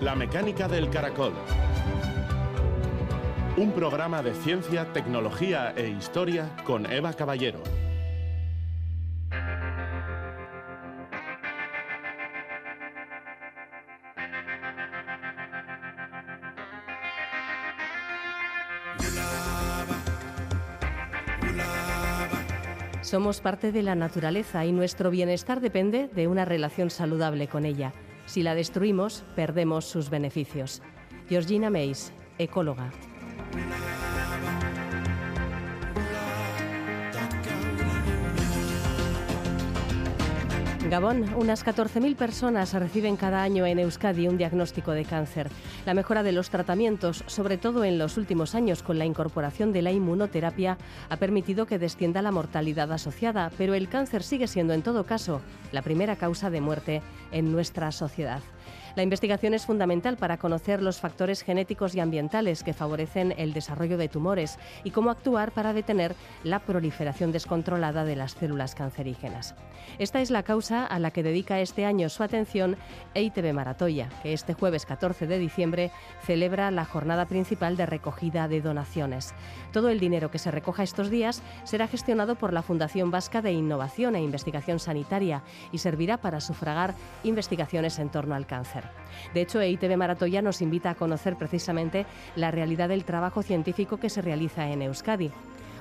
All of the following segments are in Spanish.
La mecánica del caracol. Un programa de ciencia, tecnología e historia con Eva Caballero. Somos parte de la naturaleza y nuestro bienestar depende de una relación saludable con ella. Si la destruimos, perdemos sus beneficios. Georgina Meis, ecóloga. Gabón, unas 14.000 personas reciben cada año en Euskadi un diagnóstico de cáncer. La mejora de los tratamientos, sobre todo en los últimos años con la incorporación de la inmunoterapia, ha permitido que descienda la mortalidad asociada, pero el cáncer sigue siendo en todo caso la primera causa de muerte en nuestra sociedad. La investigación es fundamental para conocer los factores genéticos y ambientales que favorecen el desarrollo de tumores y cómo actuar para detener la proliferación descontrolada de las células cancerígenas. Esta es la causa a la que dedica este año su atención EITB Maratoya, que este jueves 14 de diciembre celebra la jornada principal de recogida de donaciones. Todo el dinero que se recoja estos días será gestionado por la Fundación Vasca de Innovación e Investigación Sanitaria y servirá para sufragar investigaciones en torno al cáncer. De hecho, EITB Maratoya nos invita a conocer precisamente la realidad del trabajo científico que se realiza en Euskadi.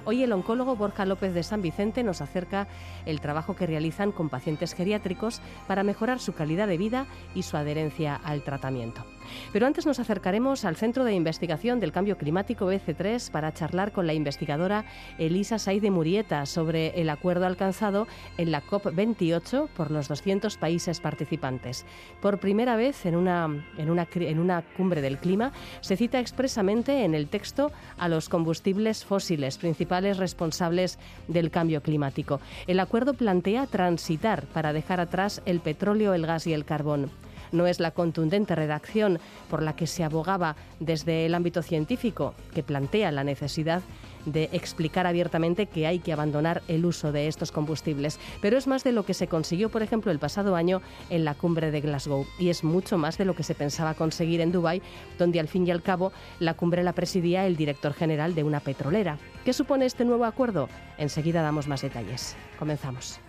Hoy el oncólogo Borja López de San Vicente nos acerca el trabajo que realizan con pacientes geriátricos para mejorar su calidad de vida y su adherencia al tratamiento. Pero antes nos acercaremos al Centro de Investigación del Cambio Climático BC3 para charlar con la investigadora Elisa Saide Murieta sobre el acuerdo alcanzado en la COP28 por los 200 países participantes. Por primera vez en una, en una, en una cumbre del clima se cita expresamente en el texto a los combustibles fósiles, principales responsables del cambio climático. El acuerdo plantea transitar para dejar atrás el petróleo, el gas y el carbón no es la contundente redacción por la que se abogaba desde el ámbito científico, que plantea la necesidad de explicar abiertamente que hay que abandonar el uso de estos combustibles. Pero es más de lo que se consiguió, por ejemplo, el pasado año en la cumbre de Glasgow y es mucho más de lo que se pensaba conseguir en Dubái, donde al fin y al cabo la cumbre la presidía el director general de una petrolera. ¿Qué supone este nuevo acuerdo? Enseguida damos más detalles. Comenzamos.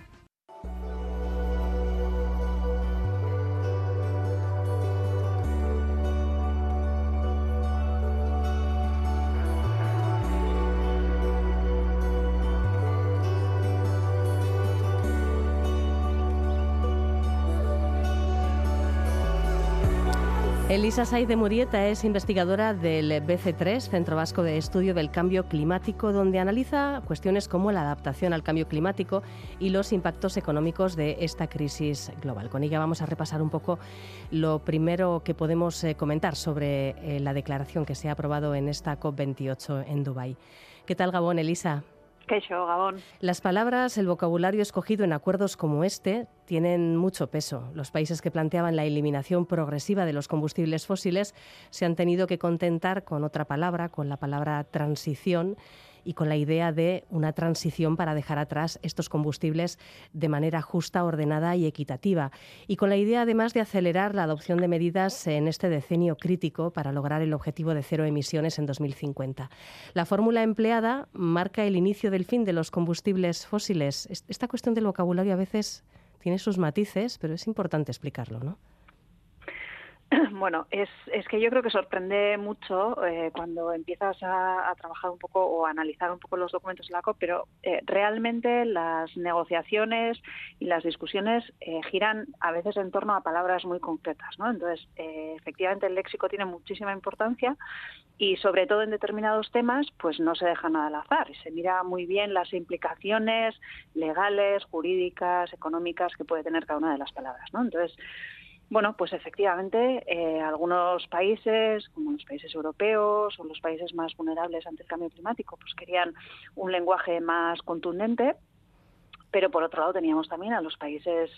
Elisa Saide Murieta es investigadora del BC3, Centro Vasco de Estudio del Cambio Climático, donde analiza cuestiones como la adaptación al cambio climático y los impactos económicos de esta crisis global. Con ella vamos a repasar un poco lo primero que podemos eh, comentar sobre eh, la declaración que se ha aprobado en esta COP28 en Dubái. ¿Qué tal, Gabón, Elisa? Las palabras, el vocabulario escogido en acuerdos como este tienen mucho peso. Los países que planteaban la eliminación progresiva de los combustibles fósiles se han tenido que contentar con otra palabra, con la palabra transición y con la idea de una transición para dejar atrás estos combustibles de manera justa, ordenada y equitativa. Y con la idea además de acelerar la adopción de medidas en este decenio crítico para lograr el objetivo de cero emisiones en 2050. La fórmula empleada marca el inicio del fin de los combustibles fósiles. Esta cuestión del vocabulario a veces tiene sus matices, pero es importante explicarlo, ¿no? Bueno, es, es que yo creo que sorprende mucho eh, cuando empiezas a, trabajar un poco o a analizar un poco los documentos de la COP, pero eh, realmente las negociaciones y las discusiones eh, giran a veces en torno a palabras muy concretas, ¿no? Entonces, efectivamente el léxico tiene muchísima importancia y sobre todo en determinados temas, pues no se deja nada al azar y se mira muy bien las implicaciones legales, jurídicas, económicas que puede tener cada una de las palabras, ¿no? Entonces, bueno, pues efectivamente, eh, algunos países, como los países europeos o los países más vulnerables ante el cambio climático, pues querían un lenguaje más contundente pero por otro lado teníamos también a los países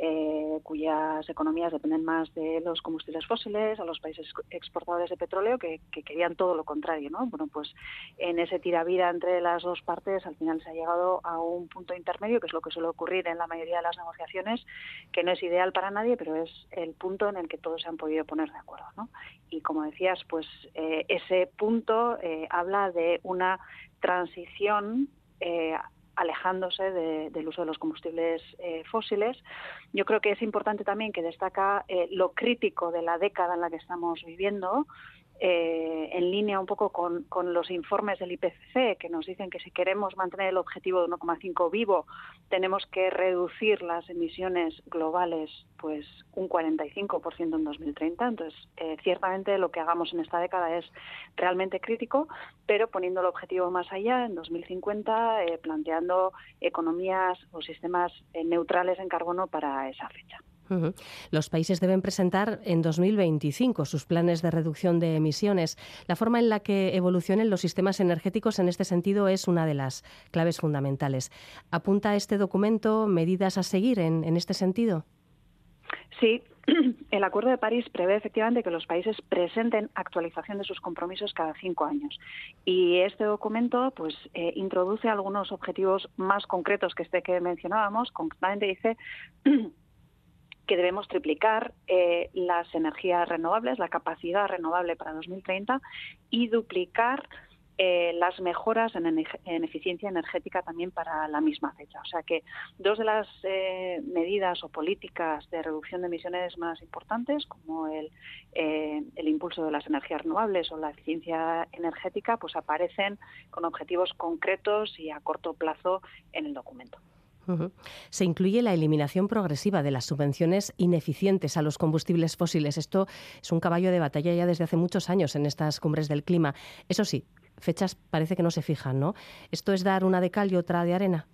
eh, cuyas economías dependen más de los combustibles fósiles, a los países exportadores de petróleo que, querían todo lo contrario, ¿no? Bueno, pues en ese tiravida entre las dos partes al final se ha llegado a un punto intermedio, que es lo que suele ocurrir en la mayoría de las negociaciones, que no es ideal para nadie, pero es el punto en el que todos se han podido poner de acuerdo, ¿no? Y como decías, pues eh, ese punto eh, habla de una transición alejándose del uso de los combustibles eh, fósiles. Yo creo que es importante también que destaca eh, lo crítico de la década en la que estamos viviendo, eh, en línea un poco con, los informes del IPCC que nos dicen que si queremos mantener el objetivo de 1,5 vivo tenemos que reducir las emisiones globales pues un 45% en 2030. Entonces, eh, ciertamente lo que hagamos en esta década es realmente crítico, pero poniendo el objetivo más allá, en 2050, eh, planteando economías o sistemas neutrales en carbono para esa fecha. Los países deben presentar en 2025 sus planes de reducción de emisiones. La forma en la que evolucionen los sistemas energéticos en este sentido es una de las claves fundamentales. ¿Apunta este documento medidas a seguir en, este sentido? Sí, el Acuerdo de París prevé efectivamente que los países presenten actualización de sus compromisos cada cinco años. Y este documento pues, eh, introduce algunos objetivos más concretos que este que mencionábamos. Concretamente dice que debemos triplicar eh, las energías renovables, la capacidad renovable para 2030 y duplicar eh, las mejoras en, eficiencia energética también para la misma fecha. O sea que dos de las eh, medidas o políticas de reducción de emisiones más importantes, como el, el impulso de las energías renovables o la eficiencia energética, pues aparecen con objetivos concretos y a corto plazo en el documento. Se incluye la eliminación progresiva de las subvenciones ineficientes a los combustibles fósiles. Esto es un caballo de batalla ya desde hace muchos años en estas cumbres del clima. Eso sí, fechas parece que no se fijan, ¿no? ¿Esto es dar una de cal y otra de arena?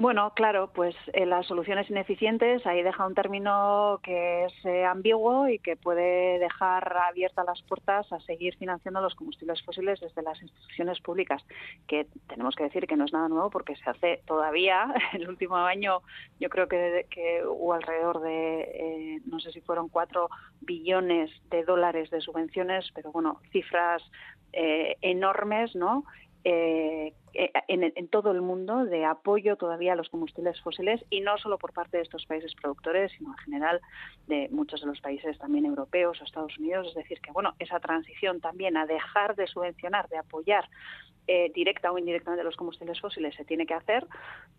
Bueno, claro, pues eh, las soluciones ineficientes, ahí deja un término que es eh, ambiguo y que puede dejar abiertas las puertas a seguir financiando los combustibles fósiles desde las instituciones públicas, que tenemos que decir que no es nada nuevo porque se hace todavía. El último año yo creo que, hubo alrededor de, eh, no sé si fueron cuatro billones de dólares de subvenciones, pero bueno, cifras enormes, ¿no? Eh, eh, en, todo el mundo de apoyo todavía a los combustibles fósiles y no solo por parte de estos países productores, sino en general de muchos de los países también europeos o Estados Unidos. Es decir, que bueno, esa transición también a dejar de subvencionar, de apoyar eh, directa o indirectamente los combustibles fósiles se tiene que hacer,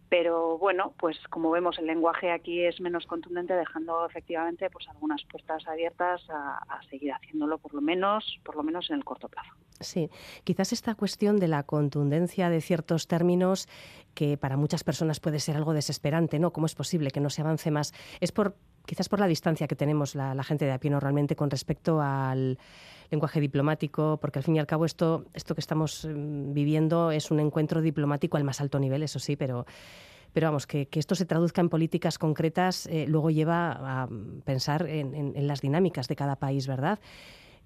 pero bueno, pues como vemos el lenguaje aquí es menos contundente, dejando efectivamente pues algunas puertas abiertas a, a seguir haciéndolo por lo menos, por lo menos en el corto plazo. Sí, quizás esta cuestión de la contundencia de ciertos términos que para muchas personas puede ser algo desesperante, ¿no? ¿Cómo es posible que no se avance más? Es por quizás por la distancia que tenemos la, gente de a pie normalmente con respecto al lenguaje diplomático, porque al fin y al cabo esto, esto que estamos mm, viviendo es un encuentro diplomático al más alto nivel, eso sí, pero pero vamos, que, esto se traduzca en políticas concretas eh, luego lleva a pensar en, las dinámicas de cada país, ¿verdad?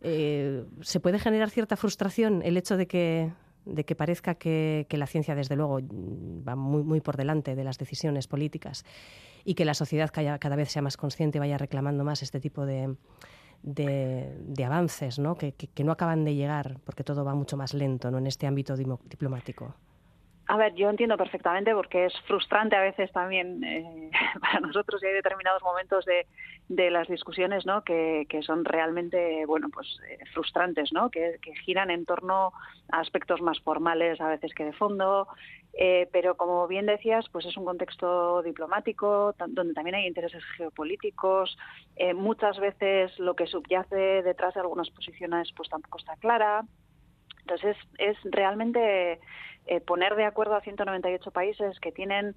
Eh, ¿Se puede generar cierta frustración el hecho de que, de que parezca que, la ciencia, desde luego, va muy, muy por delante de las decisiones políticas y que la sociedad cada, vez sea más consciente y vaya reclamando más este tipo de, de, avances ¿no? Que, que, no acaban de llegar porque todo va mucho más lento ¿no? en este ámbito diplomático? A ver, yo entiendo perfectamente porque es frustrante a veces también eh, para nosotros y hay determinados momentos de, de las discusiones ¿no? que, que son realmente bueno pues eh, frustrantes, ¿no? Que, que, giran en torno a aspectos más formales a veces que de fondo, eh, pero como bien decías, pues es un contexto diplomático donde también hay intereses geopolíticos. muchas veces lo que subyace detrás de algunas posiciones pues tampoco está clara. Entonces es, es realmente eh, poner de acuerdo a 198 países que tienen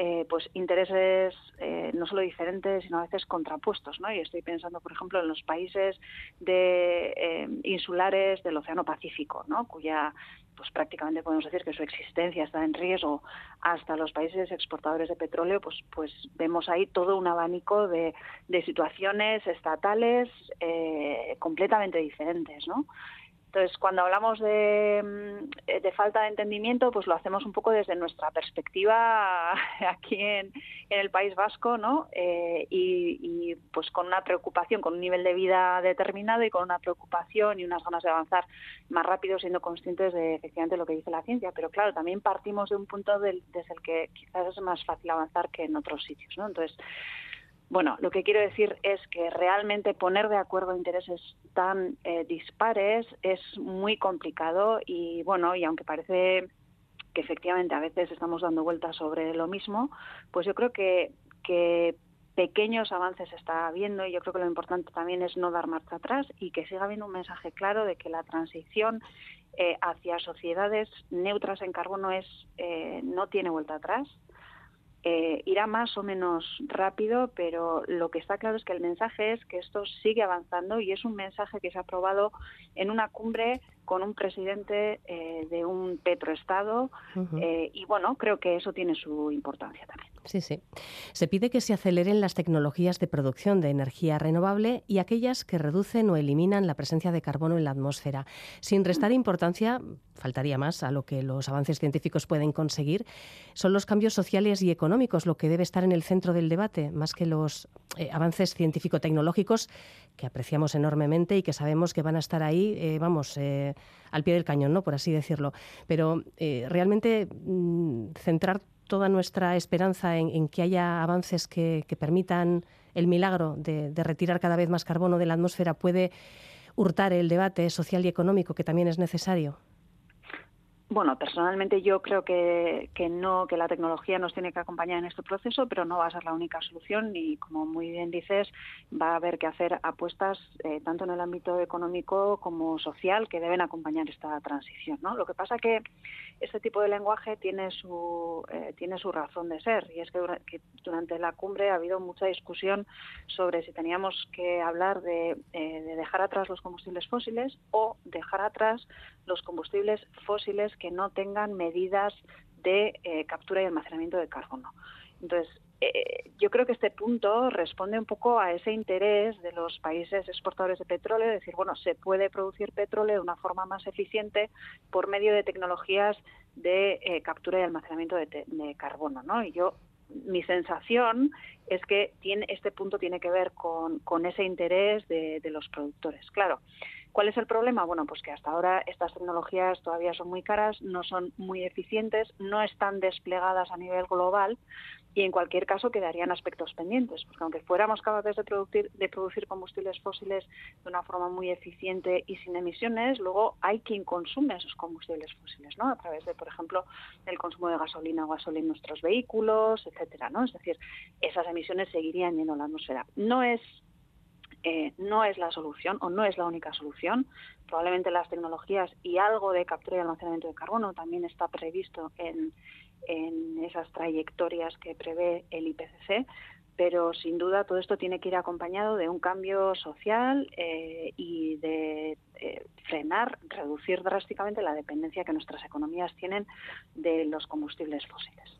eh, pues intereses eh, no solo diferentes sino a veces contrapuestos no y estoy pensando por ejemplo en los países de insulares del Océano Pacífico no cuya pues prácticamente podemos decir que su existencia está en riesgo. Hasta los países exportadores de petróleo pues pues vemos ahí todo un abanico de, de situaciones estatales completamente diferentes no Entonces, cuando hablamos de, mm, de, falta de entendimiento, pues lo hacemos un poco desde nuestra perspectiva aquí en, el País Vasco, ¿no? Eh, y, y, pues con una preocupación, con un nivel de vida determinado y con una preocupación y unas ganas de avanzar más rápido, siendo conscientes de efectivamente lo que dice la ciencia. Pero claro, también partimos de un punto del, desde el que quizás es más fácil avanzar que en otros sitios, ¿no? Entonces, bueno, lo que quiero decir es que realmente poner de acuerdo intereses tan eh, dispares es muy complicado y bueno, y aunque parece que efectivamente a veces estamos dando vueltas sobre lo mismo, pues yo creo que, que pequeños avances está habiendo y yo creo que lo importante también es no dar marcha atrás y que siga habiendo un mensaje claro de que la transición eh, hacia sociedades neutras en carbono es eh, no tiene vuelta atrás eh, irá más o menos rápido, pero lo que está claro es que el mensaje es que esto sigue avanzando y es un mensaje que se ha aprobado en una cumbre con un presidente eh, de un petroestado eh, y bueno, creo que eso tiene su importancia también. Sí, sí. Se pide que se aceleren las tecnologías de producción de energía renovable y aquellas que reducen o eliminan la presencia de carbono en la atmósfera. Sin restar importancia, faltaría más a lo que los avances científicos pueden conseguir, son los cambios sociales y económicos lo que debe estar en el centro del debate, más que los eh, avances científico-tecnológicos que apreciamos enormemente y que sabemos que van a estar ahí, eh, vamos, eh, al pie del cañón, ¿no? por así decirlo. Pero realmente mm, centrar toda nuestra esperanza en, que haya avances que, permitan el milagro de, retirar cada vez más carbono de la atmósfera puede hurtar el debate social y económico que también es necesario? Bueno, personalmente yo creo que, que, no, que la tecnología nos tiene que acompañar en este proceso, pero no va a ser la única solución y, como muy bien dices, va a haber que hacer apuestas eh, tanto en el ámbito económico como social que deben acompañar esta transición. ¿no? Lo que pasa que este tipo de lenguaje tiene su eh, tiene su razón de ser y es que, durante la cumbre ha habido mucha discusión sobre si teníamos que hablar de, eh, de dejar atrás los combustibles fósiles o dejar atrás los combustibles fósiles que no tengan medidas de eh, captura y almacenamiento de carbono. Entonces, eh, yo creo que este punto responde un poco a ese interés de los países exportadores de petróleo, de decir, bueno, se puede producir petróleo de una forma más eficiente por medio de tecnologías de eh, captura y almacenamiento de, carbono, ¿no? Y yo, mi sensación es que tiene, este punto tiene que ver con, ese interés de, de los productores. Claro, ¿Cuál es el problema? Bueno, pues que hasta ahora estas tecnologías todavía son muy caras, no son muy eficientes, no están desplegadas a nivel global y en cualquier caso quedarían aspectos pendientes, porque aunque fuéramos capaces de producir, de producir combustibles fósiles de una forma muy eficiente y sin emisiones, luego hay quien consume esos combustibles fósiles, ¿no? A través de, por ejemplo, el consumo de gasolina o gasolina en nuestros vehículos, etcétera, ¿no? Es decir, esas emisiones seguirían yendo a la atmósfera. No es eh, no es la solución o no es la única solución. Probablemente las tecnologías y algo de captura y almacenamiento de carbono también está previsto en, esas trayectorias que prevé el IPCC, pero sin duda todo esto tiene que ir acompañado de un cambio social eh, y de eh, frenar, reducir drásticamente la dependencia que nuestras economías tienen de los combustibles fósiles.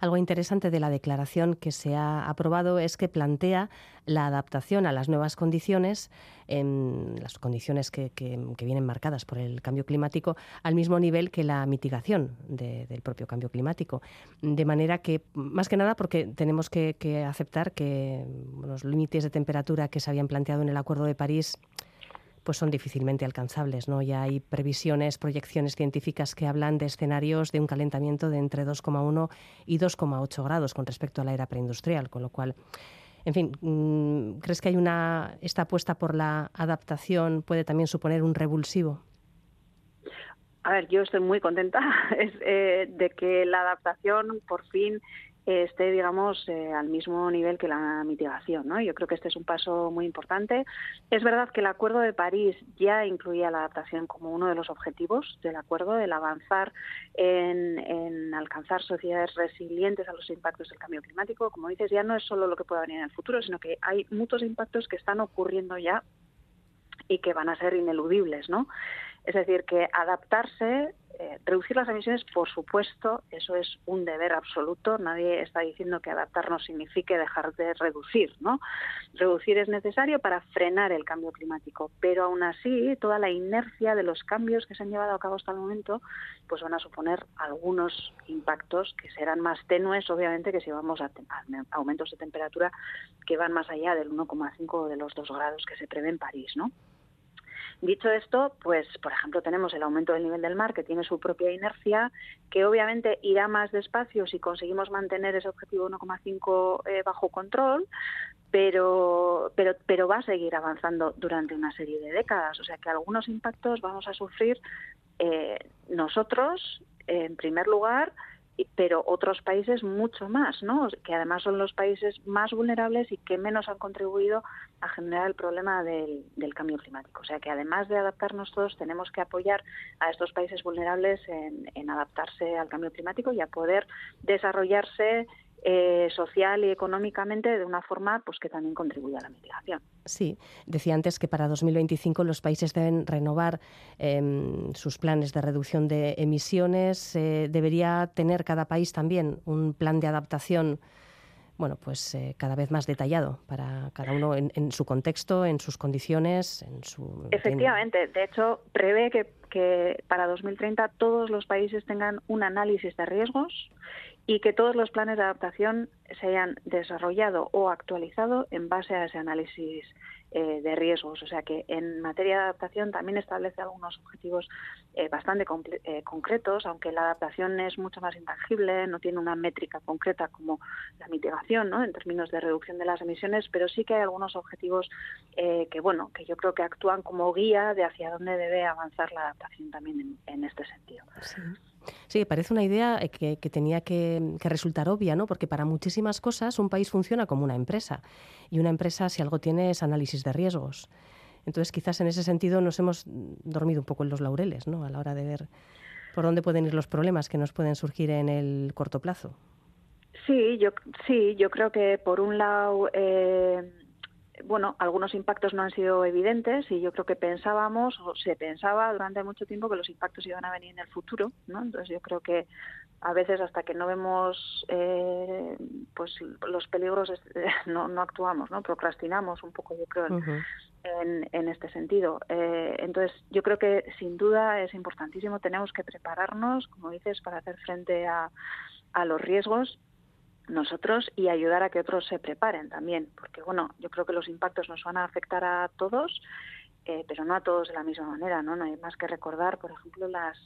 Algo interesante de la declaración que se ha aprobado es que plantea la adaptación a las nuevas condiciones, en las condiciones que, vienen marcadas por el cambio climático, al mismo nivel que la mitigación del propio cambio climático. De manera que, más que nada, porque tenemos que, que aceptar que los límites de temperatura que se habían planteado en el Acuerdo de París pues son difícilmente alcanzables. ¿no? Ya hay previsiones, proyecciones científicas que hablan de escenarios de un calentamiento de entre 2,1 y 2,8 grados con respecto a la era preindustrial, con lo cual en fin, mm, ¿crees que hay una esta apuesta por la adaptación puede también suponer un revulsivo? A ver, yo estoy muy contenta eh, de que la adaptación por fin esté, digamos, eh, al mismo nivel que la mitigación. ¿no? Yo creo que este es un paso muy importante. Es verdad que el Acuerdo de París ya incluía la adaptación como uno de los objetivos del acuerdo, el avanzar en, en alcanzar sociedades resilientes a los impactos del cambio climático. Como dices, ya no es solo lo que pueda venir en el futuro, sino que hay muchos impactos que están ocurriendo ya y que van a ser ineludibles, ¿no? Es decir, que adaptarse eh, reducir las emisiones, por supuesto, eso es un deber absoluto. Nadie está diciendo que adaptarnos signifique dejar de reducir, ¿no? Reducir es necesario para frenar el cambio climático, pero aún así toda la inercia de los cambios que se han llevado a cabo hasta el momento, pues van a suponer algunos impactos que serán más tenues, obviamente, que si vamos a, a aumentos de temperatura que van más allá del 1,5 o de los 2 grados que se prevé en París, ¿no? Dicho esto, pues por ejemplo tenemos el aumento del nivel del mar que tiene su propia inercia, que obviamente irá más despacio si conseguimos mantener ese objetivo 1,5 eh, bajo control, pero, pero, pero va a seguir avanzando durante una serie de décadas. O sea que algunos impactos vamos a sufrir eh, nosotros, en primer lugar, pero otros países mucho más, ¿no? que además son los países más vulnerables y que menos han contribuido a generar el problema del, cambio climático. O sea que además de adaptarnos todos, tenemos que apoyar a estos países vulnerables en adaptarse al cambio climático y a poder desarrollarse eh, social y económicamente de una forma pues que también contribuye a la mitigación. Sí, decía antes que para 2025 los países deben renovar em, sus planes de reducción de emisiones. Eh, debería tener cada país también un plan de adaptación bueno, pues eh, cada vez más detallado para cada uno en, su contexto, en sus condiciones, en su... Efectivamente, de hecho, prevé que, que para 2030 todos los países tengan un análisis de riesgos y que todos los planes de adaptación se hayan desarrollado o actualizado en base a ese análisis eh, de riesgos. O sea que en materia de adaptación también establece algunos objetivos eh, bastante eh, concretos, aunque la adaptación es mucho más intangible, no tiene una métrica concreta como la mitigación, ¿no? En términos de reducción de las emisiones, pero sí que hay algunos objetivos que, bueno, que yo creo que actúan como guía de hacia dónde debe avanzar la adaptación también en, este sentido. Parece una idea eh, que, tenía que, resultar obvia, ¿no? Porque para muchísimas cosas un país funciona como una empresa y una empresa si algo tiene es análisis de riesgos. Entonces quizás en ese sentido nos hemos dormido un poco en los laureles, ¿no? A la hora de ver por dónde pueden ir los problemas que nos pueden surgir en el corto plazo. Sí, yo sí, yo creo que por un lado eh, bueno, algunos impactos no han sido evidentes y yo creo que pensábamos o se pensaba durante mucho tiempo que los impactos iban a venir en el futuro, ¿no? Entonces yo creo que a veces hasta que no vemos eh, pues los peligros no, no actuamos, ¿no? Procrastinamos un poco, yo creo, en, en, este sentido. Eh, entonces yo creo que sin duda es importantísimo, tenemos que prepararnos, como dices, para hacer frente a, a los riesgos nosotros y ayudar a que otros se preparen también, porque bueno, yo creo que los impactos nos van a afectar a todos, eh, pero no a todos de la misma manera, ¿no? No hay más que recordar, por ejemplo, las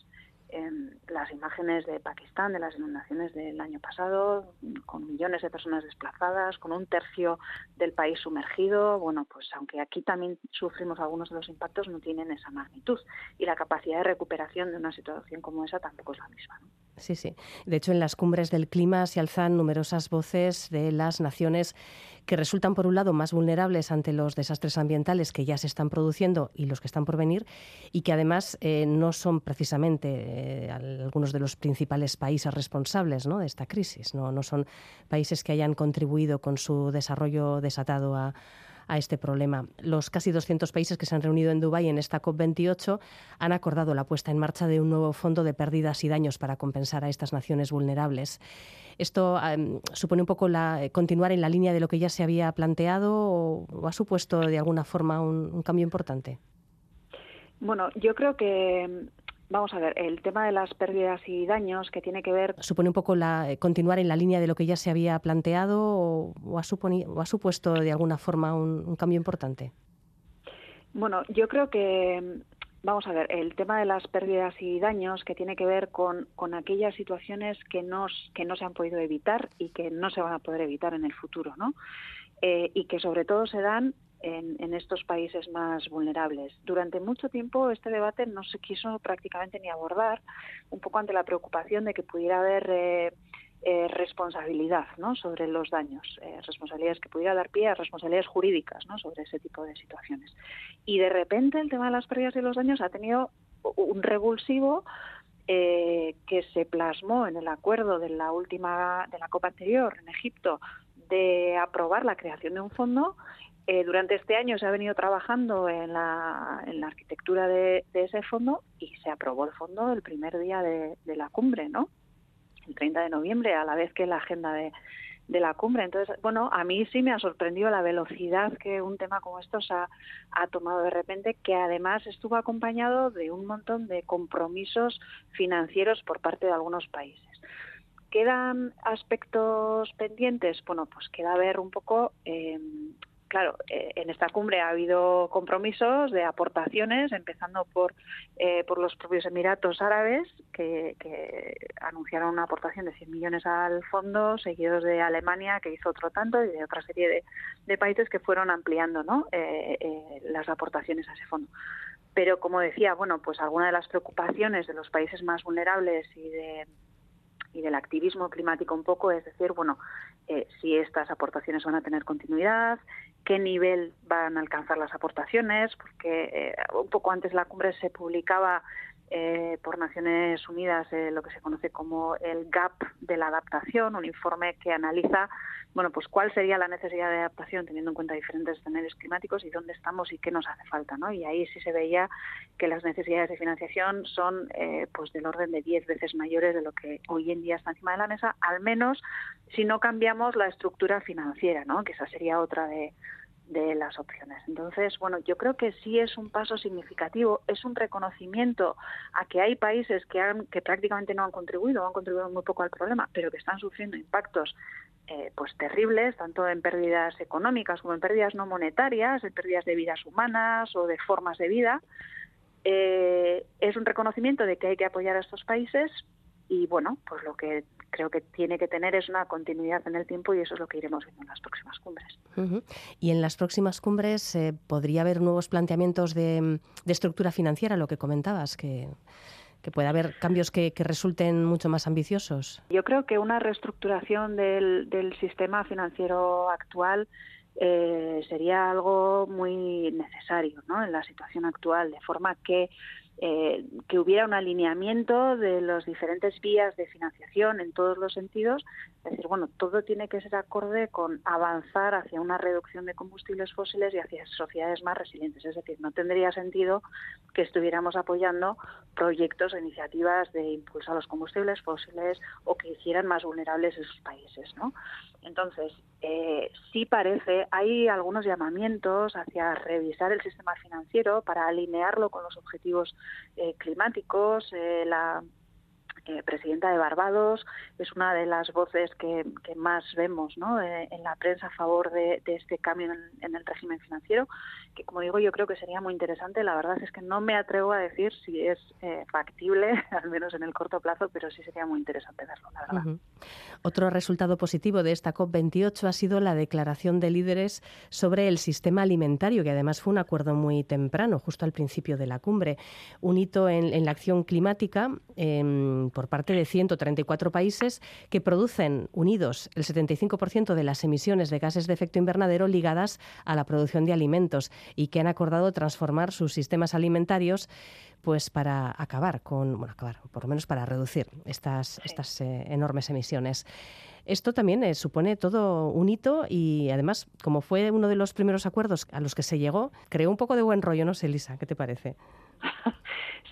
las imágenes de Pakistán, de las inundaciones del año pasado, con millones de personas desplazadas, con un tercio del país sumergido. Bueno, pues aunque aquí también sufrimos algunos de los impactos, no tienen esa magnitud. Y la capacidad de recuperación de una situación como esa tampoco es la misma. Sí, sí. De hecho, en las cumbres del clima se alzan numerosas voces de las naciones que resultan, por un lado, más vulnerables ante los desastres ambientales que ya se están produciendo y los que están por venir, y que además eh, no son precisamente eh, algunos de los principales países responsables de esta crisis. ¿no? no son países que hayan contribuido con su desarrollo desatado a a este problema. Los casi 200 países que se han reunido en Dubái en esta COP28 han acordado la puesta en marcha de un nuevo fondo de pérdidas y daños para compensar a estas naciones vulnerables. ¿Esto em, supone un poco la, continuar en la línea de lo que ya se había planteado o, ha supuesto de alguna forma un cambio importante? Bueno, yo creo que Vamos a ver, el tema de las pérdidas y daños que tiene que ver. ¿Supone un poco la, eh, continuar en la línea de lo que ya se había planteado o, ha, ha, supuesto de alguna forma un, cambio importante? Bueno, yo creo que, vamos a ver, el tema de las pérdidas y daños que tiene que ver con, con aquellas situaciones que no, que no se han podido evitar y que no se van a poder evitar en el futuro, ¿no? Eh, y que sobre todo se dan en, estos países más vulnerables. Durante mucho tiempo este debate no se quiso prácticamente ni abordar, un poco ante la preocupación de que pudiera haber eh, eh, responsabilidad ¿no? sobre los daños, eh, responsabilidades que pudiera dar pie a responsabilidades jurídicas ¿no? sobre ese tipo de situaciones. Y de repente el tema de las pérdidas y los daños ha tenido un revulsivo que se plasmó en el acuerdo de la última de la Copa anterior en Egipto de aprobar la creación de un fondo. Eh, durante este año se ha venido trabajando en la, en la arquitectura de, ese fondo y se aprobó el fondo el primer día de, de la cumbre, ¿no? El 30 de noviembre, a la vez que la agenda de, de la cumbre. Entonces, bueno, a mí sí me ha sorprendido la velocidad que un tema como estos ha, ha tomado de repente, que además estuvo acompañado de un montón de compromisos financieros por parte de algunos países. ¿Quedan aspectos pendientes? Bueno, pues queda ver un poco eh, claro, eh, en esta cumbre ha habido compromisos de aportaciones, empezando por, eh, por los propios Emiratos Árabes, que, anunciaron una aportación de 100 millones al fondo, seguidos de Alemania, que hizo otro tanto, y de otra serie de, países que fueron ampliando ¿no? Eh, las aportaciones a ese fondo. Pero, como decía, bueno, pues alguna de las preocupaciones de los países más vulnerables y de y del activismo climático un poco, es decir, bueno, si estas aportaciones van a tener continuidad, qué nivel van a alcanzar las aportaciones, porque eh, un poco antes de la cumbre se publicaba eh, por Naciones Unidas eh, lo que se conoce como el GAP de la adaptación, un informe que analiza bueno, pues cuál sería la necesidad de adaptación teniendo en cuenta diferentes escenarios climáticos y dónde estamos y qué nos hace falta, ¿no? Y ahí sí se veía que las necesidades de financiación son pues del orden de 10 veces mayores de lo que hoy en día está encima de la mesa, al menos si no cambiamos la estructura financiera, ¿no? Que esa sería otra de de las opciones. Entonces, bueno, yo creo que sí es un paso significativo, es un reconocimiento a que hay países que, han, que prácticamente no han contribuido, han contribuido muy poco al problema, pero que están sufriendo impactos eh, pues terribles, tanto en pérdidas económicas como en pérdidas no monetarias, en pérdidas de vidas humanas o de formas de vida. Eh, es un reconocimiento de que hay que apoyar a estos países y bueno, pues lo que creo que tiene que tener es una continuidad en el tiempo y eso es lo que iremos viendo en las próximas cumbres. Y en las próximas cumbres eh, podría haber nuevos planteamientos de, estructura financiera, lo que comentabas, que, que puede haber cambios que, resulten mucho más ambiciosos. Yo creo que una reestructuración del, sistema financiero actual eh, sería algo muy necesario ¿no? en la situación actual, de forma que eh, que hubiera un alineamiento de las diferentes vías de financiación en todos los sentidos. Es decir, bueno, todo tiene que ser acorde con avanzar hacia una reducción de combustibles fósiles y hacia sociedades más resilientes. Es decir, no tendría sentido que estuviéramos apoyando proyectos o iniciativas de impulso a los combustibles fósiles o que hicieran más vulnerables esos países, ¿no? Entonces, eh, sí parece, hay algunos llamamientos hacia revisar el sistema financiero para alinearlo con los objetivos eh, climáticos. Eh, la eh, presidenta de Barbados, es una de las voces que, más vemos. Eh, en la prensa a favor de, este cambio en, el régimen financiero, que como digo yo creo que sería muy interesante. La verdad es que no me atrevo a decir si es eh, factible, al menos en el corto plazo, pero sí sería muy interesante verlo, la verdad. Otro resultado positivo de esta COP28 ha sido la declaración de líderes sobre el sistema alimentario, que además fue un acuerdo muy temprano, justo al principio de la cumbre. Un hito en, la acción climática. Em, por parte de 134 países que producen unidos el 75% de las emisiones de gases de efecto invernadero ligadas a la producción de alimentos y que han acordado transformar sus sistemas alimentarios pues para acabar con, bueno, acabar, por lo menos para reducir estas, estas eh, enormes emisiones. Esto también eh, supone todo un hito y además, como fue uno de los primeros acuerdos a los que se llegó, creó un poco de buen rollo, ¿no sé, Elisa? ¿Qué te parece?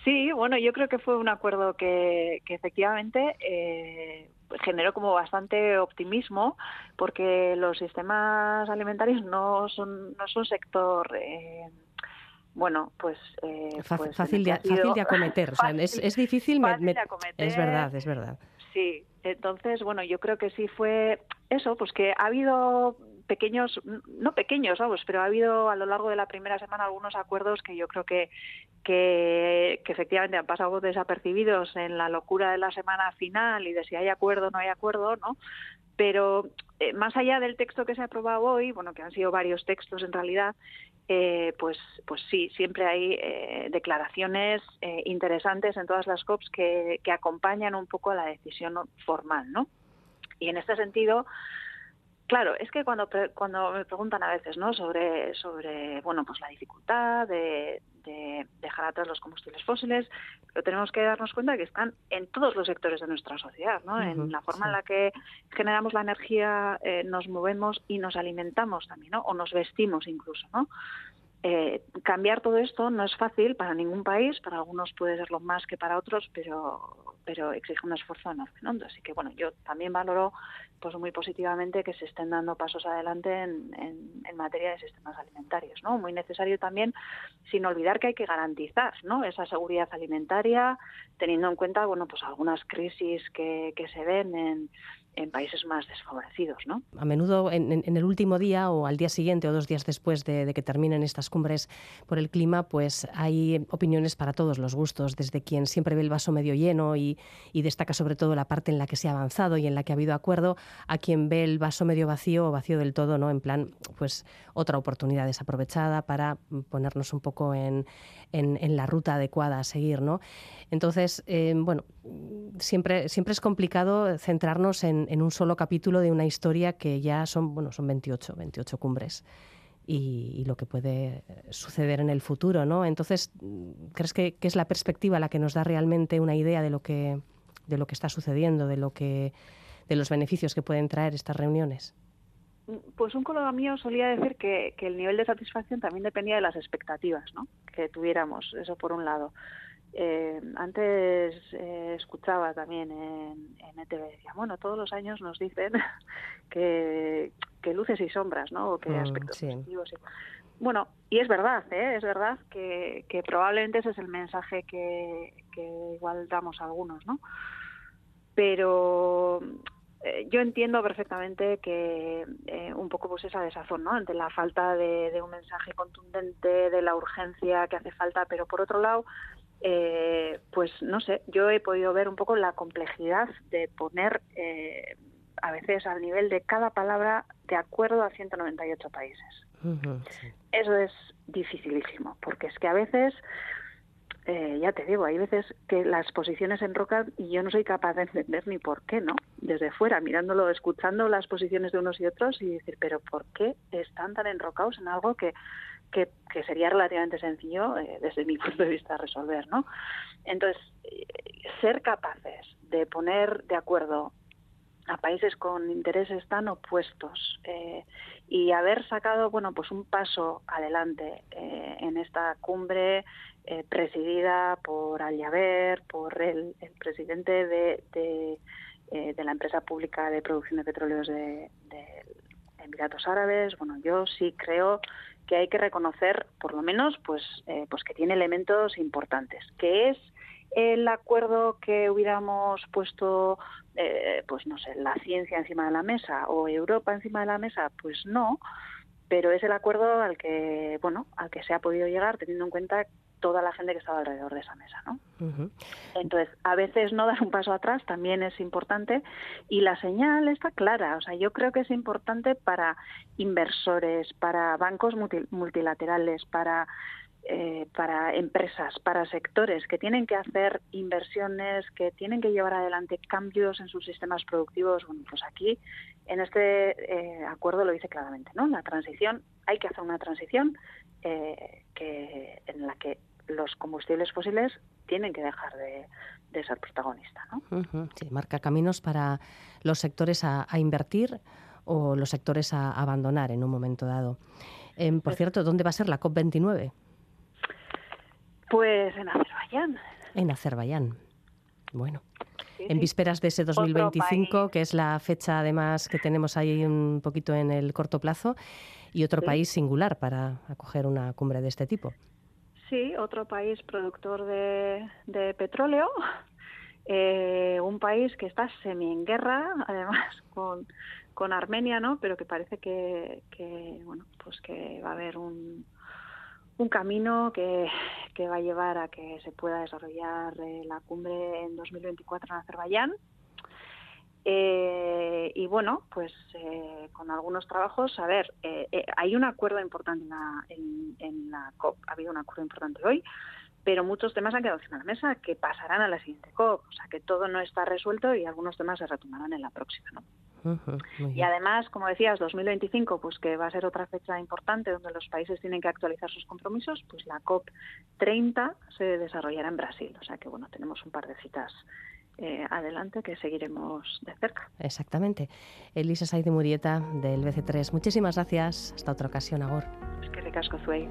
Sí, bueno, yo creo que fue un acuerdo que, efectivamente eh, generó como bastante optimismo porque los sistemas alimentarios no son no son sector eh, bueno, pues, eh, pues fácil, de, fácil de acometer, o sea, es, es, difícil, de acometer, es verdad, es verdad. Sí, entonces, bueno, yo creo que sí fue eso, pues que ha habido pequeños, no pequeños, vamos, pero ha habido a lo largo de la primera semana algunos acuerdos que yo creo que, que, efectivamente han pasado desapercibidos en la locura de la semana final y de si hay acuerdo o no hay acuerdo, ¿no? Pero eh, más allá del texto que se ha aprobado hoy, bueno, que han sido varios textos en realidad, eh, pues, pues sí, siempre hay eh, declaraciones interesantes en todas las COPs que, que acompañan un poco a la decisión formal, ¿no? Y en este sentido, Claro, es que cuando cuando me preguntan a veces, ¿no? Sobre sobre bueno, pues la dificultad de, dejar atrás los combustibles fósiles, pero tenemos que darnos cuenta que están en todos los sectores de nuestra sociedad, ¿no? en la forma en la que generamos la energía, eh, nos movemos y nos alimentamos también, ¿no? O nos vestimos incluso, ¿no? Eh, cambiar todo esto no es fácil para ningún país, para algunos puede serlo más que para otros, pero, pero exige un esfuerzo enorme. ¿no? Así que bueno, yo también valoro pues muy positivamente que se estén dando pasos adelante en, en, materia de sistemas alimentarios. ¿no? Muy necesario también, sin olvidar que hay que garantizar ¿no? esa seguridad alimentaria, teniendo en cuenta bueno pues algunas crisis que, que se ven en en países más desfavorecidos. ¿no? A menudo en, el último día o al día siguiente o dos días después de, que terminen estas cumbres por el clima, pues hay opiniones para todos los gustos, desde quien siempre ve el vaso medio lleno y, destaca sobre todo la parte en la que se ha avanzado y en la que ha habido acuerdo, a quien ve el vaso medio vacío o vacío del todo, ¿no? en plan, pues otra oportunidad desaprovechada para ponernos un poco en, en la ruta adecuada a seguir. ¿no? Entonces, eh, bueno, siempre, siempre es complicado centrarnos en, un solo capítulo de una historia que ya son, bueno, son 28, 28 cumbres. Y, lo que puede suceder en el futuro, ¿no? Entonces, ¿crees que, es la perspectiva la que nos da realmente una idea de lo que, de lo que está sucediendo, de lo que, de los beneficios que pueden traer estas reuniones? Pues un colega mío solía decir que, que el nivel de satisfacción también dependía de las expectativas, ¿no? Que tuviéramos, eso por un lado. Eh, antes eh, escuchaba también en, en ETV, decía, bueno, todos los años nos dicen que, que luces y sombras, ¿no? O que mm, aspectos positivos. Bueno, y es verdad, ¿eh? es verdad que, que probablemente ese es el mensaje que, que igual damos a algunos, ¿no? Pero eh, yo entiendo perfectamente que eh, un poco pues esa desazón, ¿no? Ante la falta de, de, un mensaje contundente, de la urgencia que hace falta, pero por otro lado, eh, pues no sé, yo he podido ver un poco la complejidad de poner eh, a veces al nivel de cada palabra de acuerdo a 198 países. Eso es dificilísimo, porque es que a veces, eh, ya te digo, hay veces que las posiciones enrocan y yo no soy capaz de entender ni por qué, ¿no? Desde fuera, mirándolo, escuchando las posiciones de unos y otros y decir, pero ¿por qué están tan enrocados en algo que que, sería relativamente sencillo eh, desde mi punto de vista resolver, ¿no? Entonces, eh, ser capaces de poner de acuerdo a países con intereses tan opuestos eh, y haber sacado bueno pues un paso adelante en esta cumbre presidida por Al por el, presidente de, de, la empresa pública de producción de petróleos de, de Emiratos Árabes bueno yo sí creo que hay que reconocer, por lo menos, pues, eh, pues que tiene elementos importantes, que es el acuerdo que hubiéramos puesto, eh, pues no sé, la ciencia encima de la mesa o Europa encima de la mesa, pues no, pero es el acuerdo al que, bueno, al que se ha podido llegar teniendo en cuenta toda la gente que estaba alrededor de esa mesa, ¿no? Entonces, a veces no dar un paso atrás también es importante y la señal está clara. O sea, yo creo que es importante para inversores, para bancos multilaterales, para eh, para empresas, para sectores que tienen que hacer inversiones, que tienen que llevar adelante cambios en sus sistemas productivos. Bueno, pues aquí en este eh, acuerdo lo dice claramente, ¿no? La transición, hay que hacer una transición eh, que en la que los combustibles fósiles tienen que dejar de, ser protagonistas. ¿no? sí, marca caminos para los sectores a, invertir o los sectores a abandonar en un momento dado. Em, por cierto, ¿dónde va a ser la COP29? Pues en Azerbaiyán. En Azerbaiyán. Bueno. en vísperas de ese 2025, que es la fecha además que tenemos ahí un poquito en el corto plazo, y otro país singular para acoger una cumbre de este tipo. Sí, otro país productor de, petróleo, eh, un país que está semi en guerra, además con, Armenia, ¿no? Pero que parece que, bueno, pues que va a haber un, camino que, que, va a llevar a que se pueda desarrollar eh, la cumbre en 2024 en Azerbaiyán. Eh, y bueno, pues eh, con algunos trabajos, a ver, eh, hay un acuerdo importante en la, en, la COP, ha habido un acuerdo importante hoy, pero muchos temas han quedado encima de la mesa que pasarán a la siguiente COP, o sea que todo no está resuelto y algunos temas se retomarán en la próxima, ¿no? y además, como decías, 2025, pues que va a ser otra fecha importante donde los países tienen que actualizar sus compromisos, pues la COP 30 se desarrollará en Brasil. O sea que bueno, tenemos un par de citas eh, adelante que seguiremos de cerca. Exactamente. Elisa Said Murieta del BC3, muchísimas gracias. Hasta otra ocasión, Agor. Es que recasco, Zuey.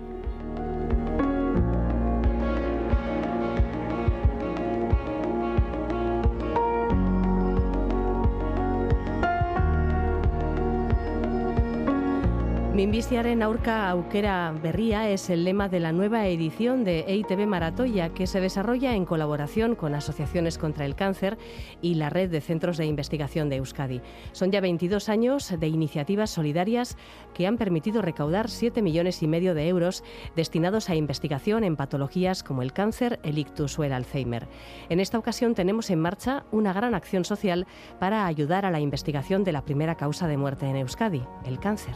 Minbiziaren aurka aukera berría es el lema de la nueva edición de EITB Maratoya, que se desarrolla en colaboración con asociaciones contra el cáncer y la red de centros de investigación de Euskadi. Son ya 22 años de iniciativas solidarias que han permitido recaudar 7 millones y medio de euros destinados a investigación en patologías como el cáncer, el ictus o el Alzheimer. En esta ocasión tenemos en marcha una gran acción social para ayudar a la investigación de la primera causa de muerte en Euskadi, el cáncer.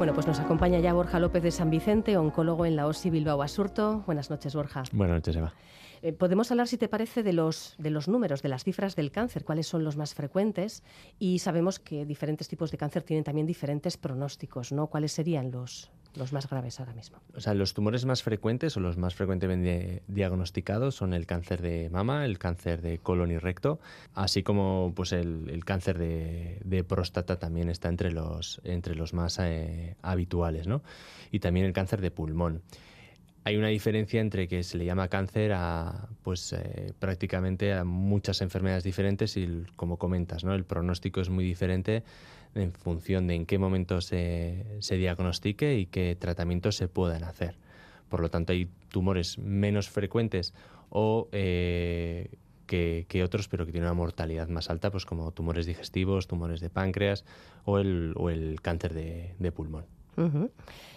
Bueno, pues nos acompaña ya Borja López de San Vicente, oncólogo en la OSI Bilbao Asurto. Buenas noches, Borja. Buenas noches, Eva. Eh, podemos hablar, si te parece, de los, de los números, de las cifras del cáncer, cuáles son los más frecuentes. Y sabemos que diferentes tipos de cáncer tienen también diferentes pronósticos, ¿no? ¿Cuáles serían los, los más graves ahora mismo? O sea, los tumores más frecuentes o los más frecuentemente diagnosticados son el cáncer de mama, el cáncer de colon y recto, así como pues el, cáncer de, próstata también está entre los, entre los más eh, habituales, ¿no? Y también el cáncer de pulmón hay una diferencia entre que se le llama cáncer a pues eh, prácticamente a muchas enfermedades diferentes y como comentas, ¿no? El pronóstico es muy diferente en función de en qué momento se, se diagnostique y qué tratamientos se puedan hacer. Por lo tanto, hay tumores menos frecuentes o eh, que, otros, pero que tienen una mortalidad más alta, pues como tumores digestivos, tumores de páncreas o el, o el cáncer de pulmón.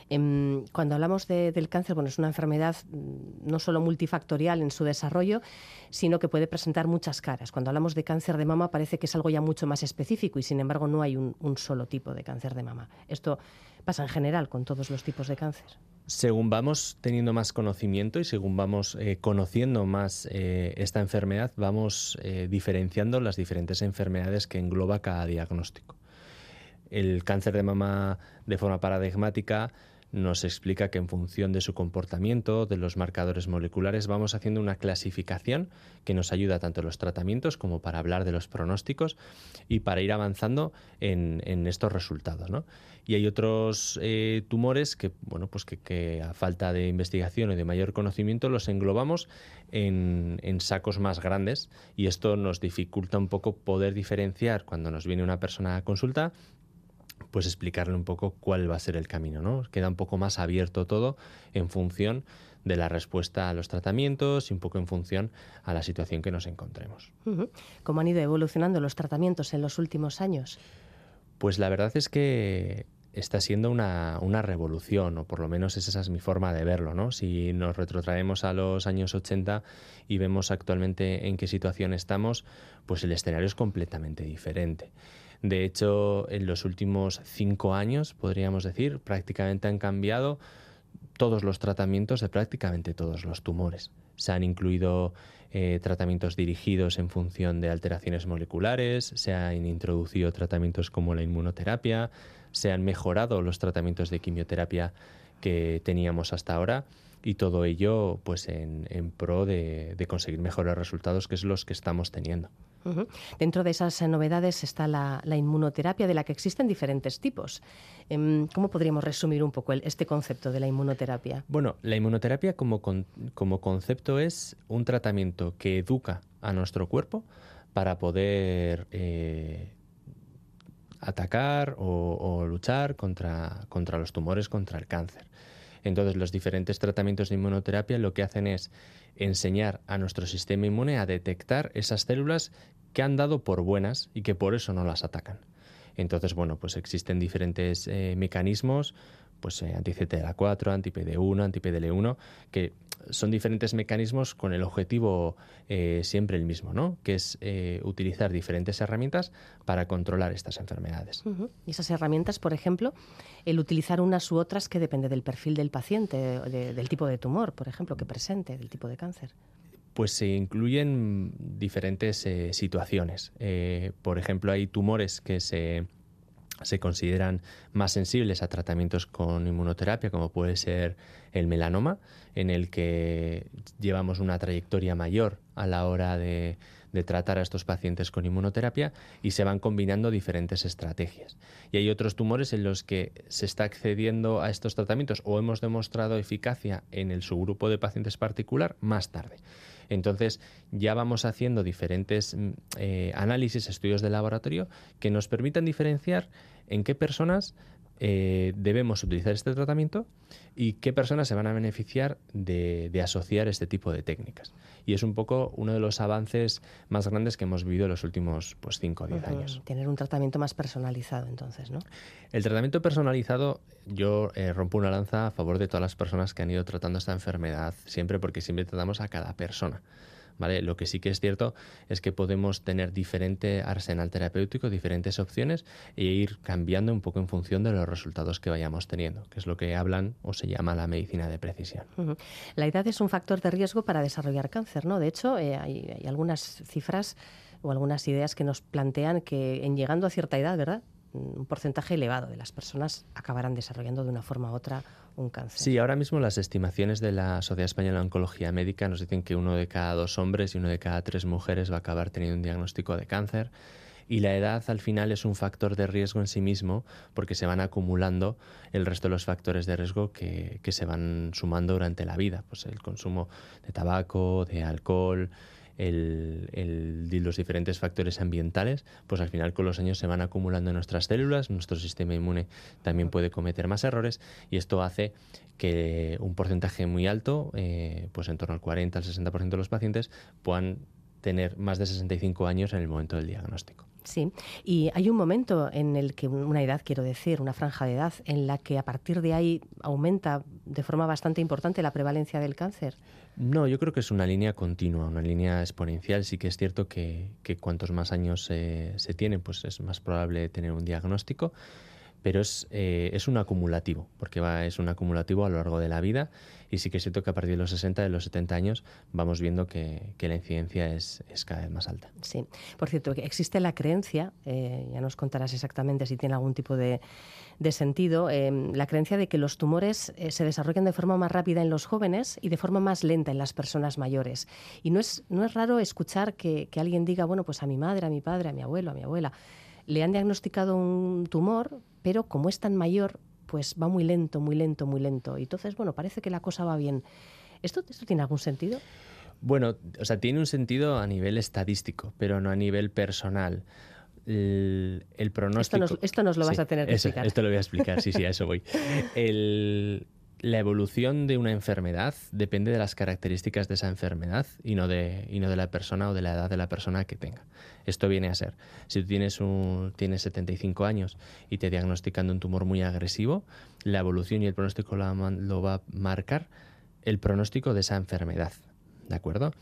Em, cuando hablamos del cáncer, bueno, es una enfermedad mm, no solo multifactorial en su desarrollo, sino que puede presentar muchas caras. Cuando hablamos de cáncer de mama parece que es algo ya mucho más específico y sin embargo no hay un, solo tipo de cáncer de mama. Esto pasa en general con todos los tipos de cáncer. Según vamos teniendo más conocimiento y según vamos eh, conociendo más eh, esta enfermedad, vamos eh, diferenciando las diferentes enfermedades que engloba cada diagnóstico el cáncer de mama de forma paradigmática nos explica que en función de su comportamiento, de los marcadores moleculares, vamos haciendo una clasificación que nos ayuda tanto en los tratamientos como para hablar de los pronósticos y para ir avanzando en, estos resultados. Y hay otros eh, tumores que, bueno, pues que, a falta de investigación y de mayor conocimiento los englobamos en, en sacos más grandes y esto nos dificulta un poco poder diferenciar cuando nos viene una persona a consulta pues explicarle un poco cuál va a ser el camino, ¿no? Queda un poco más abierto todo en función de la respuesta a los tratamientos y un poco en función a la situación que nos encontremos. ¿Cómo han ido evolucionando los tratamientos en los últimos años? Pues la verdad es que está siendo una, una, revolución, o por lo menos esa es mi forma de verlo. ¿no? Si nos retrotraemos a los años 80 y vemos actualmente en qué situación estamos, pues el escenario es completamente diferente. De hecho, en los últimos cinco años, podríamos decir, prácticamente han cambiado todos los tratamientos de prácticamente todos los tumores. Se han incluido eh, tratamientos dirigidos en función de alteraciones moleculares, se han introducido tratamientos como la inmunoterapia, se han mejorado los tratamientos de quimioterapia que teníamos hasta ahora y todo ello pues en, pro de, de conseguir mejores resultados que es los que estamos teniendo. Dentro de esas novedades está la, inmunoterapia, de la que existen diferentes tipos. Em, ¿Cómo podríamos resumir un poco este concepto de la inmunoterapia? Bueno, la inmunoterapia como, concepto es un tratamiento que educa a nuestro cuerpo para poder eh, atacar o, luchar contra, contra los tumores, contra el cáncer. Entonces, los diferentes tratamientos de inmunoterapia lo que hacen es enseñar a nuestro sistema inmune a detectar esas células que han dado por buenas y que por eso no las atacan. Entonces, bueno, pues existen diferentes eh, mecanismos, pues eh, anti-CTLA4, anti-PD1, anti-PDL1, que son diferentes mecanismos con el objetivo eh, siempre el mismo, ¿no? Que es eh, utilizar diferentes herramientas para controlar estas enfermedades. Y esas herramientas, por ejemplo, el utilizar unas u otras que depende del perfil del paciente, del tipo de tumor, por ejemplo, que presente, del tipo de cáncer Pues se incluyen diferentes eh, situaciones. Eh, por ejemplo, hay tumores que se, se consideran más sensibles a tratamientos con inmunoterapia, como puede ser el melanoma, en el que llevamos una trayectoria mayor a la hora de, de tratar a estos pacientes con inmunoterapia y se van combinando diferentes estrategias. Y hay otros tumores en los que se está accediendo a estos tratamientos o hemos demostrado eficacia en el subgrupo de pacientes particular más tarde. Entonces ya vamos haciendo diferentes mm, eh, análisis, estudios de laboratorio que nos permitan diferenciar en qué personas eh, debemos utilizar este tratamiento y qué personas se van a beneficiar de, asociar este tipo de técnicas. Y es un poco uno de los avances más grandes que hemos vivido en los últimos pues, 5 o 10 años. Tener un tratamiento más personalizado, entonces, ¿no? El tratamiento personalizado, yo eh, rompo una lanza a favor de todas las personas que han ido tratando esta enfermedad, siempre porque siempre tratamos a cada persona. Lo que sí que es cierto es que podemos tener diferente arsenal terapéutico, diferentes opciones e ir cambiando un poco en función de los resultados que vayamos teniendo, que es lo que hablan o se llama la medicina de precisión. La edad es un factor de riesgo para desarrollar cáncer, ¿no? De hecho, eh, hay, hay algunas cifras o algunas ideas que nos plantean que en llegando a cierta edad, ¿verdad? un porcentaje elevado de las personas acabarán desarrollando de una forma u otra Sí, ahora mismo las estimaciones de la Sociedad Española de Oncología Médica nos dicen que uno de cada dos hombres y uno de cada tres mujeres va a acabar teniendo un diagnóstico de cáncer. Y la edad al final es un factor de riesgo en sí mismo porque se van acumulando el resto de los factores de riesgo que, que se van sumando durante la vida. Pues el consumo de tabaco, de alcohol, el, los diferentes factores ambientales, pues al final con los años se van acumulando en nuestras células, nuestro sistema inmune también puede cometer más errores y esto hace que un porcentaje muy alto, eh, pues en torno al 40 al 60% de los pacientes, puedan tener más de 65 años en el momento del diagnóstico. Sí, y hay un momento en el que, una edad quiero decir, una franja de edad, en la que a partir de ahí aumenta de forma bastante importante la prevalencia del cáncer. No, yo creo que es una línea continua, una línea exponencial. Sí que es cierto que, cuantos más años se tienen, pues es más probable tener un diagnóstico, pero es, eh, es un acumulativo, porque va, es un acumulativo a lo largo de la vida y sí que es cierto que a partir de los 60, de los 70 años, vamos viendo que, la incidencia es, cada vez más alta. Sí, por cierto, existe la creencia, eh, ya nos contarás exactamente si tiene algún tipo de, sentido, eh, la creencia de que los tumores se desarrollan de forma más rápida en los jóvenes y de forma más lenta en las personas mayores. Y no es, no es raro escuchar que, que alguien diga, bueno, pues a mi madre, a mi padre, a mi abuelo, a mi abuela, le han diagnosticado un tumor, pero como es tan mayor, pues va muy lento, muy lento, muy lento. Y entonces, bueno, parece que la cosa va bien. ¿Esto, esto tiene algún sentido? Bueno, o sea, tiene un sentido a nivel estadístico, pero no a nivel personal. El, pronóstico. Esto nos, lo vas a tener que explicar. Esto lo voy a explicar, sí, sí, a eso voy. El, la evolución de una enfermedad depende de las características de esa enfermedad y no de, y no de la persona o de la edad de la persona que tenga. Esto viene a ser, si tú tienes, un, tienes 75 años y te diagnostican un tumor muy agresivo, la evolución y el pronóstico lo, va a marcar el pronóstico de esa enfermedad. ¿De acuerdo?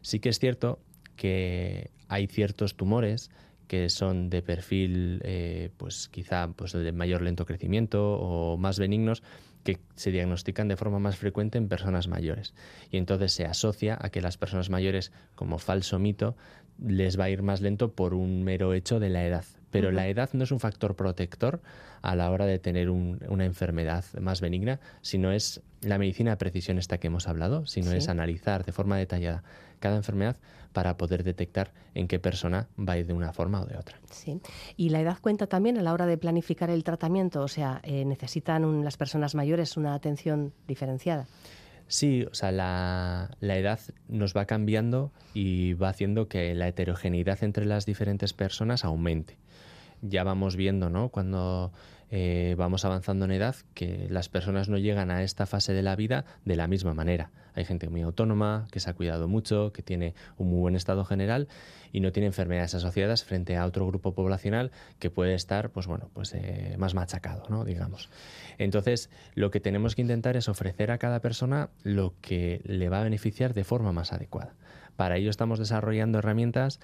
Sí que es cierto que hay ciertos tumores que son de perfil, eh, pues quizá pues de mayor lento crecimiento o más benignos, que se diagnostican de forma más frecuente en personas mayores. Y entonces se asocia a que las personas mayores, como falso mito, les va a ir más lento por un mero hecho de la edad. Pero la edad no es un factor protector a la hora de tener una enfermedad más benigna, sino es la medicina de precisión esta que hemos hablado, sino es analizar de forma detallada cada enfermedad para poder detectar en qué persona va a ir de una forma o de otra. Sí. Y la edad cuenta también a la hora de planificar el tratamiento, o sea, eh, necesitan las personas mayores una atención diferenciada. Sí, o sea, la, la, edad nos va cambiando y va haciendo que la heterogeneidad entre las diferentes personas aumente. Ya vamos viendo, ¿no? Cuando eh, vamos avanzando en edad, que las personas no llegan a esta fase de la vida de la misma manera. Hay gente muy autónoma, que se ha cuidado mucho, que tiene un muy buen estado general y no tiene enfermedades asociadas frente a otro grupo poblacional que puede estar, pues bueno, pues eh, más machacado, ¿no? Digamos. Entonces, lo que tenemos que intentar es ofrecer a cada persona lo que le va a beneficiar de forma más adecuada. Para ello estamos desarrollando herramientas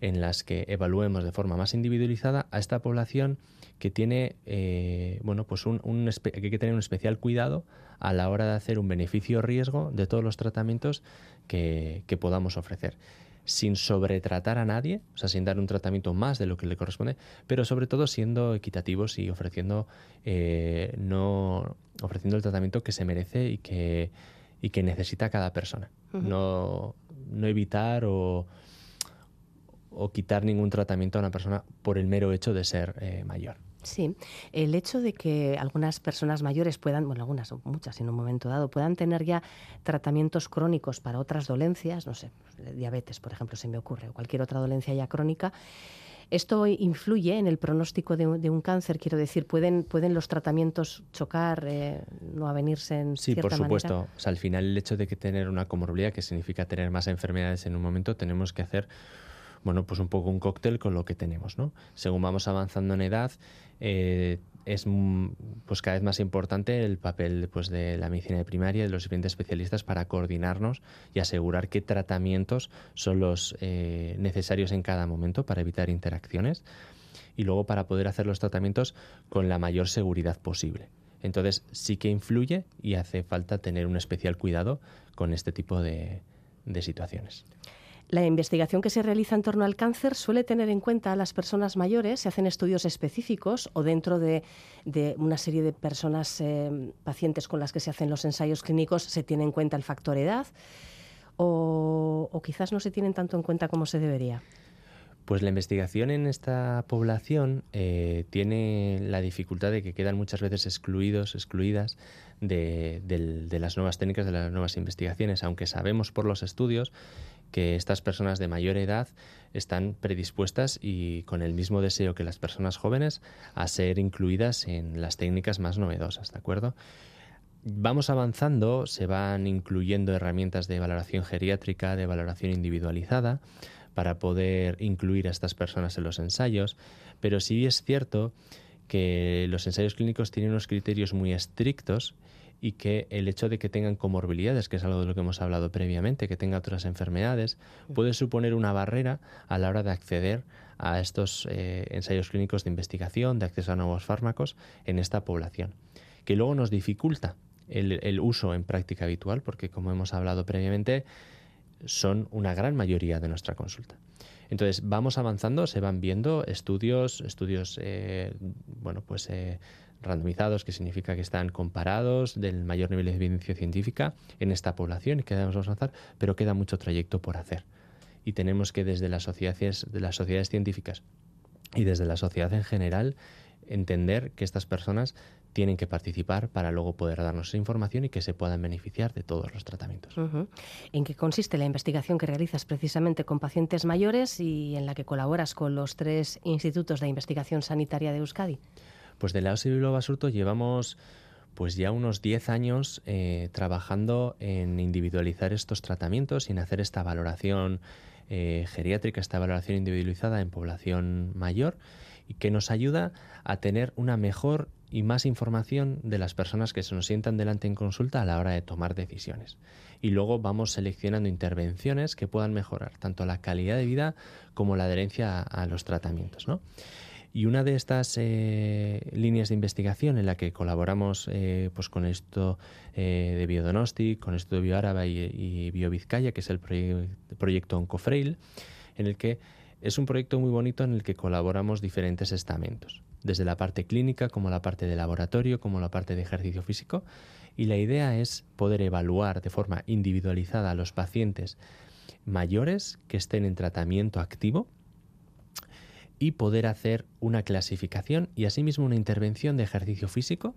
en las que evaluemos de forma más individualizada a esta población que tiene, eh, bueno, pues un, que hay que tener un especial cuidado a la hora de hacer un beneficio-riesgo de todos los tratamientos que, podamos ofrecer sin sobretratar a nadie, o sea, sin dar un tratamiento más de lo que le corresponde, pero sobre todo siendo equitativos y ofreciendo eh, no ofreciendo el tratamiento que se merece y que, y que necesita cada persona. no, no evitar o, o quitar ningún tratamiento a una persona por el mero hecho de ser eh, mayor. Sí, el hecho de que algunas personas mayores puedan, bueno, algunas o muchas en un momento dado, puedan tener ya tratamientos crónicos para otras dolencias, no sé, diabetes, por ejemplo, se me ocurre, o cualquier otra dolencia ya crónica, ¿Esto influye en el pronóstico de, un cáncer? Quiero decir, ¿pueden, pueden los tratamientos chocar, eh, no avenirse en sí, cierta Sí, por supuesto. O sea, al final el hecho de que tener una comorbilidad, que significa tener más enfermedades en un momento, tenemos que hacer bueno, pues un poco un cóctel con lo que tenemos, ¿no? Según vamos avanzando en edad, eh, es pues cada vez más importante el papel pues, de la medicina de primaria y de los diferentes especialistas para coordinarnos y asegurar qué tratamientos son los eh, necesarios en cada momento para evitar interacciones y luego para poder hacer los tratamientos con la mayor seguridad posible. Entonces sí que influye y hace falta tener un especial cuidado con este tipo de situaciones. La investigación que se realiza en torno al cáncer suele tener en cuenta a las personas mayores, se hacen estudios específicos o dentro de, una serie de personas eh, pacientes con las que se hacen los ensayos clínicos se tiene en cuenta el factor edad o, quizás no se tienen tanto en cuenta como se debería. Pues la investigación en esta población eh, tiene la dificultad de que quedan muchas veces excluidos, excluidas de, las nuevas técnicas, de las nuevas investigaciones, aunque sabemos por los estudios que estas personas de mayor edad están predispuestas y con el mismo deseo que las personas jóvenes a ser incluidas en las técnicas más novedosas, ¿de acuerdo? Vamos avanzando, se van incluyendo herramientas de valoración geriátrica, de valoración individualizada, para poder incluir a estas personas en los ensayos, pero sí es cierto que los ensayos clínicos tienen unos criterios muy estrictos y que el hecho de que tengan comorbilidades, que es algo de lo que hemos hablado previamente, que tenga otras enfermedades, puede suponer una barrera a la hora de acceder a estos eh, ensayos clínicos de investigación, de acceso a nuevos fármacos en esta población, que luego nos dificulta el, el uso en práctica habitual, porque como hemos hablado previamente, son una gran mayoría de nuestra consulta. Entonces vamos avanzando, se van viendo estudios, estudios, eh, bueno, pues eh, randomizados, que significa que están comparados del mayor nivel de evidencia científica en esta población y que debemos avanzar, pero queda mucho trayecto por hacer. Y tenemos que desde las sociedades, de las sociedades científicas y desde la sociedad en general entender que estas personas tienen que participar para luego poder darnos esa información y que se puedan beneficiar de todos los tratamientos. ¿En qué consiste la investigación que realizas precisamente con pacientes mayores y en la que colaboras con los tres institutos de investigación sanitaria de Euskadi? Pues de la OSI Basurto llevamos pues ya unos 10 años eh, trabajando en individualizar estos tratamientos y en hacer esta valoración eh, geriátrica, esta valoración individualizada en población mayor y que nos ayuda a tener una mejor y más información de las personas que se nos sientan delante en consulta a la hora de tomar decisiones. Y luego vamos seleccionando intervenciones que puedan mejorar tanto la calidad de vida como la adherencia a, los tratamientos. ¿no? Y una de estas eh, líneas de investigación en la que colaboramos eh, pues con esto eh, de Biodonosti, con esto de BioAraba y, y BioVizcaya, que es el proyecto Oncofrail, en el que es un proyecto muy bonito en el que colaboramos diferentes estamentos, desde la parte clínica como la parte de laboratorio, como la parte de ejercicio físico. Y la idea es poder evaluar de forma individualizada a los pacientes mayores que estén en tratamiento activo y poder hacer una clasificación y asimismo una intervención de ejercicio físico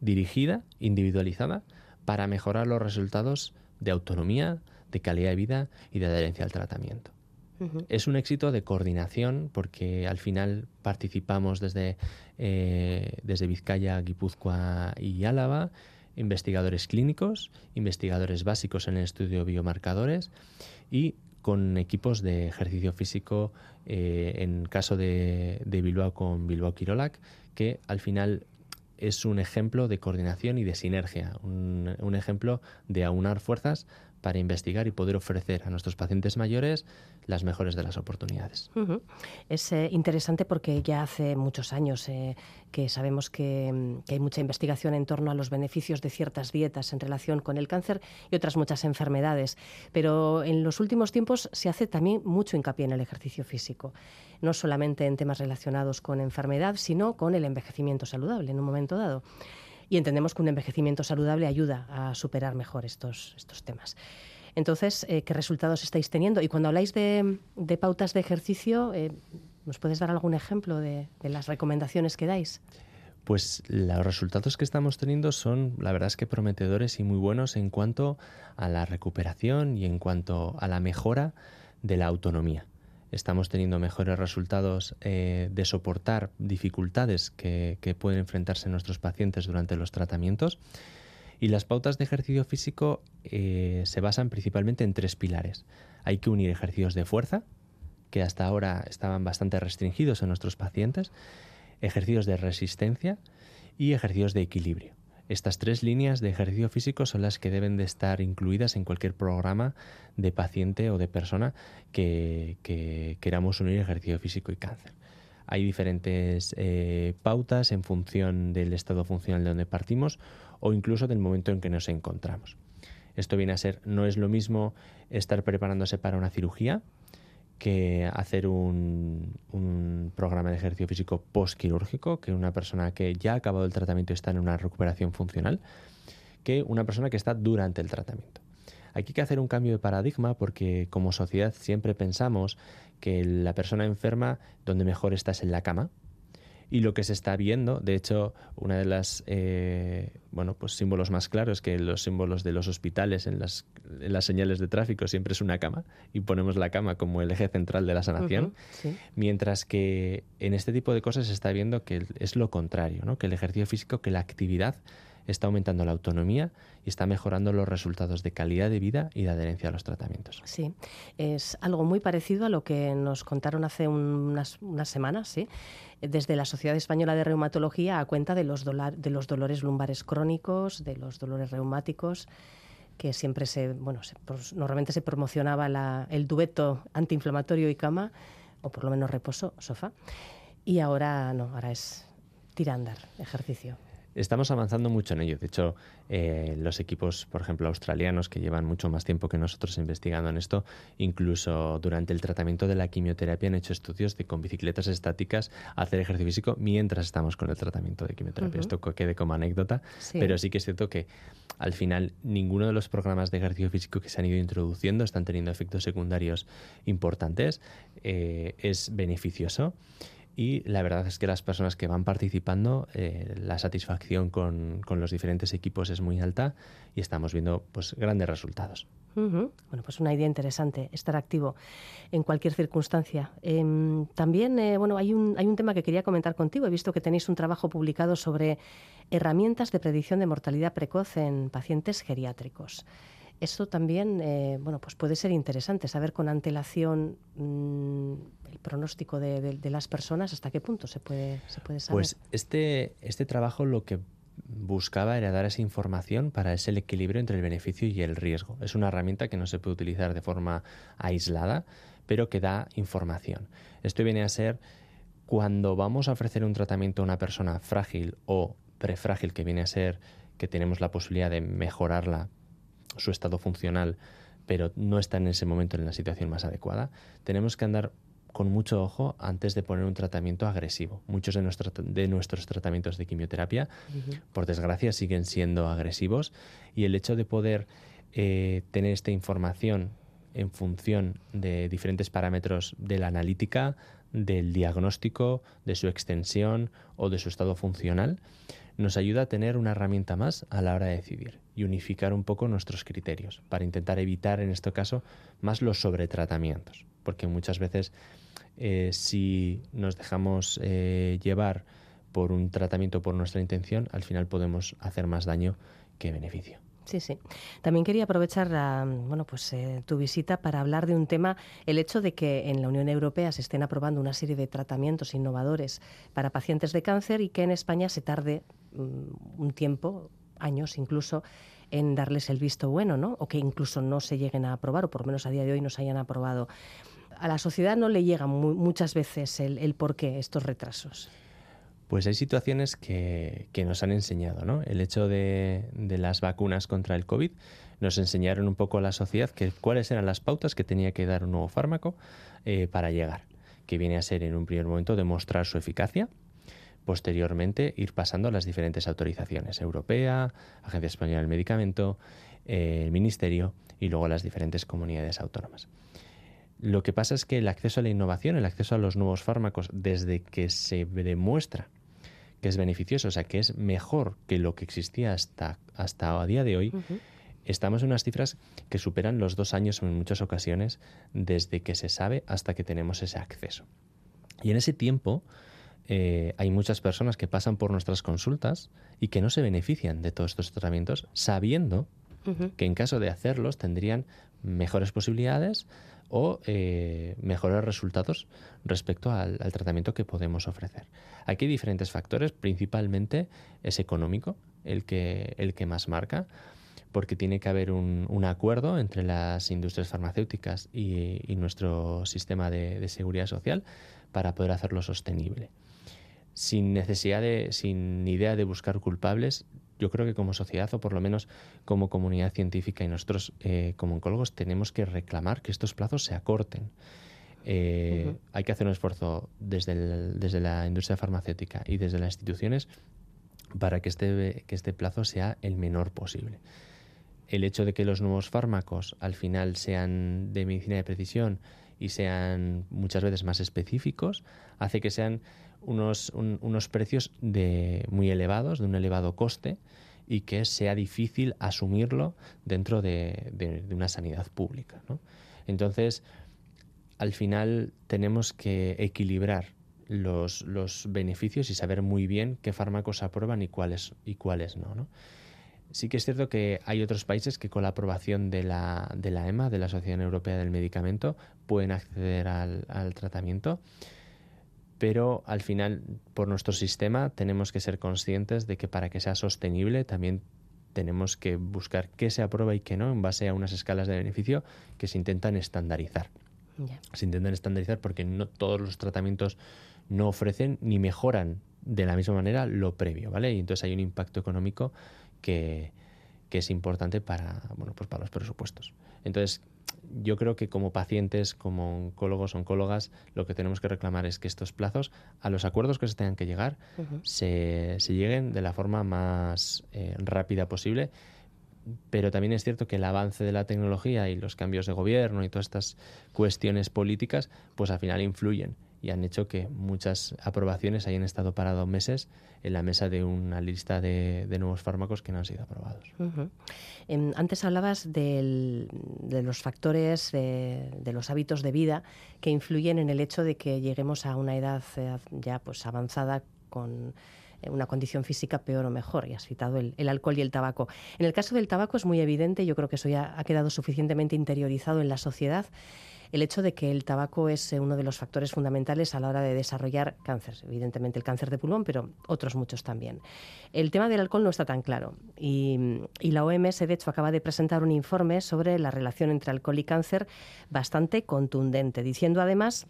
dirigida, individualizada, para mejorar los resultados de autonomía, de calidad de vida y de adherencia al tratamiento. Es un éxito de coordinación porque al final participamos desde, eh, desde Vizcaya, Guipúzcoa y Álava, investigadores clínicos, investigadores básicos en el estudio de biomarcadores y con equipos de ejercicio físico, eh, en caso de, Bilbao con Bilbao Quirolac, que al final es un ejemplo de coordinación y de sinergia, un, ejemplo de aunar fuerzas para investigar y poder ofrecer a nuestros pacientes mayores las mejores de las oportunidades. Es eh, interesante porque ya hace muchos años eh, que sabemos que, mm, que, hay mucha investigación en torno a los beneficios de ciertas dietas en relación con el cáncer y otras muchas enfermedades, pero en los últimos tiempos se hace también mucho hincapié en el ejercicio físico, no solamente en temas relacionados con enfermedad, sino con el envejecimiento saludable en un momento dado y entendemos que un envejecimiento saludable ayuda a superar mejor estos, estos temas. Entonces, eh, ¿qué resultados estáis teniendo? Y cuando habláis de, pautas de ejercicio, eh, ¿nos puedes dar algún ejemplo de, las recomendaciones que dais? Pues los resultados que estamos teniendo son, la verdad es que prometedores y muy buenos en cuanto a la recuperación y en cuanto a la mejora de la autonomía estamos teniendo mejores resultados eh, de soportar dificultades que, pueden enfrentarse nuestros pacientes durante los tratamientos. Y las pautas de ejercicio físico eh, se basan principalmente en tres pilares. Hay que unir ejercicios de fuerza, que hasta ahora estaban bastante restringidos en nuestros pacientes, ejercicios de resistencia y ejercicios de equilibrio. Estas tres líneas de ejercicio físico son las que deben de estar incluidas en cualquier programa de paciente o de persona que, queramos unir ejercicio físico y cáncer. Hay diferentes eh, pautas en función del estado funcional de donde partimos o incluso del momento en que nos encontramos. Esto viene a ser, no es lo mismo estar preparándose para una cirugía, que hacer un, programa de ejercicio físico postquirúrgico, que una persona que ya ha acabado el tratamiento y está en una recuperación funcional, que una persona que está durante el tratamiento. Aquí hay que hacer un cambio de paradigma porque como sociedad siempre pensamos que la persona enferma donde mejor está es en la cama, y lo que se está viendo, de hecho, una de las eh, bueno, pues símbolos más claros que los símbolos de los hospitales en las, en las, señales de tráfico siempre es una cama y ponemos la cama como el eje central de la sanación, mientras que en este tipo de cosas se está viendo que es lo contrario, ¿no? que el ejercicio físico, que la actividad está aumentando la autonomía y está mejorando los resultados de calidad de vida y de adherencia a los tratamientos. Sí, es algo muy parecido a lo que nos contaron hace unas, semanas, ¿sí? desde la Sociedad Española de Reumatología a cuenta de los, de los dolores lumbares crónicos, de los dolores reumáticos que siempre se, bueno, normalmente se promocionaba el dueto antiinflamatorio y cama, o por lo menos reposo, sofá, y ahora no, ahora es tirandar, ejercicio. Estamos avanzando mucho en ello. De hecho, eh, los equipos, por ejemplo, australianos, que llevan mucho más tiempo que nosotros investigando en esto, incluso durante el tratamiento de la quimioterapia han hecho estudios de con bicicletas estáticas hacer ejercicio físico mientras estamos con el tratamiento de quimioterapia. Esto quede como anécdota, pero sí que es cierto que al final ninguno de los programas de ejercicio físico que se han ido introduciendo están teniendo efectos secundarios importantes. Eh, es beneficioso y la verdad es que las personas que van participando, eh, la satisfacción con, los diferentes equipos es muy alta y estamos viendo pues grandes resultados. Bueno, pues una idea interesante, estar activo en cualquier circunstancia. Em, también, eh, bueno, hay un, hay un tema que quería comentar contigo. He visto que tenéis un trabajo publicado sobre herramientas de predicción de mortalidad precoz en pacientes geriátricos. Eso también, eh, bueno, pues puede ser interesante saber con antelación mm, el pronóstico de, las personas, hasta qué punto se puede, se puede saber. Pues este, este trabajo lo que buscaba era dar esa información para ese equilibrio entre el beneficio y el riesgo. Es una herramienta que no se puede utilizar de forma aislada, pero que da información. Esto viene a ser cuando vamos a ofrecer un tratamiento a una persona frágil o prefrágil, que viene a ser que tenemos la posibilidad de mejorarla su estado funcional, pero no está en ese momento en la situación más adecuada, tenemos que andar con mucho ojo antes de poner un tratamiento agresivo. Muchos de, de nuestros tratamientos de quimioterapia, por desgracia, siguen siendo agresivos y el hecho de poder eh, tener esta información en función de diferentes parámetros de la analítica, del diagnóstico, de su extensión o de su estado funcional, nos ayuda a tener una herramienta más a la hora de decidir y unificar un poco nuestros criterios para intentar evitar en este caso más los sobretratamientos, porque muchas veces eh, si nos dejamos eh, llevar por un tratamiento por nuestra intención, al final podemos hacer más daño que beneficio. Sí, sí. También quería aprovechar bueno, pues, eh, tu visita para hablar de un tema, el hecho de que en la Unión Europea se estén aprobando una serie de tratamientos innovadores para pacientes de cáncer y que en España se tarde mm, un tiempo, años incluso, en darles el visto bueno, ¿no? O que incluso no se lleguen a aprobar, o por lo menos a día de hoy no se hayan aprobado. A la sociedad no le llega muchas veces el, el por qué estos retrasos. Pues hay situaciones que, nos han enseñado, ¿no? El hecho de, las vacunas contra el COVID nos enseñaron un poco a la sociedad que, cuáles eran las pautas que tenía que dar un nuevo fármaco eh, para llegar, que viene a ser en un primer momento demostrar su eficacia, posteriormente ir pasando a las diferentes autorizaciones, europea, Agencia Española del Medicamento, eh, el Ministerio y luego las diferentes comunidades autónomas. Lo que pasa es que el acceso a la innovación, el acceso a los nuevos fármacos, desde que se demuestra que es beneficioso, o sea, que es mejor que lo que existía hasta, hasta a día de hoy, estamos en unas cifras que superan los dos años en muchas ocasiones desde que se sabe hasta que tenemos ese acceso. Y en ese tiempo eh, hay muchas personas que pasan por nuestras consultas y que no se benefician de todos estos tratamientos sabiendo que en caso de hacerlos tendrían mejores posibilidades o eh, mejores resultados respecto al, tratamiento que podemos ofrecer. Aquí hay diferentes factores, principalmente es económico el que, el que más marca, porque tiene que haber un, acuerdo entre las industrias farmacéuticas y, nuestro sistema de, de, seguridad social para poder hacerlo sostenible. Sin necesidad de, sin idea de buscar culpables, yo creo que como sociedad o por lo menos como comunidad científica y nosotros eh, como oncólogos tenemos que reclamar que estos plazos se acorten. Eh, hay que hacer un esfuerzo desde, desde la industria farmacéutica y desde las instituciones para que este, que este plazo sea el menor posible. El hecho de que los nuevos fármacos al final sean de medicina de precisión y sean muchas veces más específicos hace que sean unos, unos precios de, muy elevados, de un elevado coste, y que sea difícil asumirlo dentro de, una sanidad pública. Entonces, al final tenemos que equilibrar los, beneficios y saber muy bien qué fármacos aprueban y cuáles, y cuáles no, Sí que es cierto que hay otros países que con la aprobación de la, de la EMA, de la Asociación Europea del Medicamento, pueden acceder al, al tratamiento pero al final, por nuestro sistema, tenemos que ser conscientes de que para que sea sostenible también tenemos que buscar qué se aprueba y qué no en base a unas escalas de beneficio que se intentan estandarizar. Se intentan estandarizar porque no todos los tratamientos no ofrecen ni mejoran de la misma manera lo previo, ¿vale? Y entonces hay un impacto económico que, que es importante para, bueno, pues para los presupuestos. Entonces, yo creo que como pacientes, como oncólogos, oncólogas, lo que tenemos que reclamar es que estos plazos, a los acuerdos que se tengan que llegar, se, se, lleguen de la forma más eh, rápida posible. Pero también es cierto que el avance de la tecnología y los cambios de gobierno y todas estas cuestiones políticas, pues al final influyen y han hecho que muchas aprobaciones hayan estado parados meses en la mesa de una lista de, nuevos fármacos que no han sido aprobados. Em, antes hablabas de los factores, de, los hábitos de vida que influyen en el hecho de que lleguemos a una edad eh, ya pues avanzada con eh, una condición física peor o mejor. Y has citado el, el, alcohol y el tabaco. En el caso del tabaco es muy evidente, yo creo que eso ya ha quedado suficientemente interiorizado en la sociedad el hecho de que el tabaco es eh, uno de los factores fundamentales a la hora de desarrollar cáncer. Evidentemente el cáncer de pulmón, pero otros muchos también. El tema del alcohol no está tan claro y, la OMS, de hecho, acaba de presentar un informe sobre la relación entre alcohol y cáncer bastante contundente, diciendo además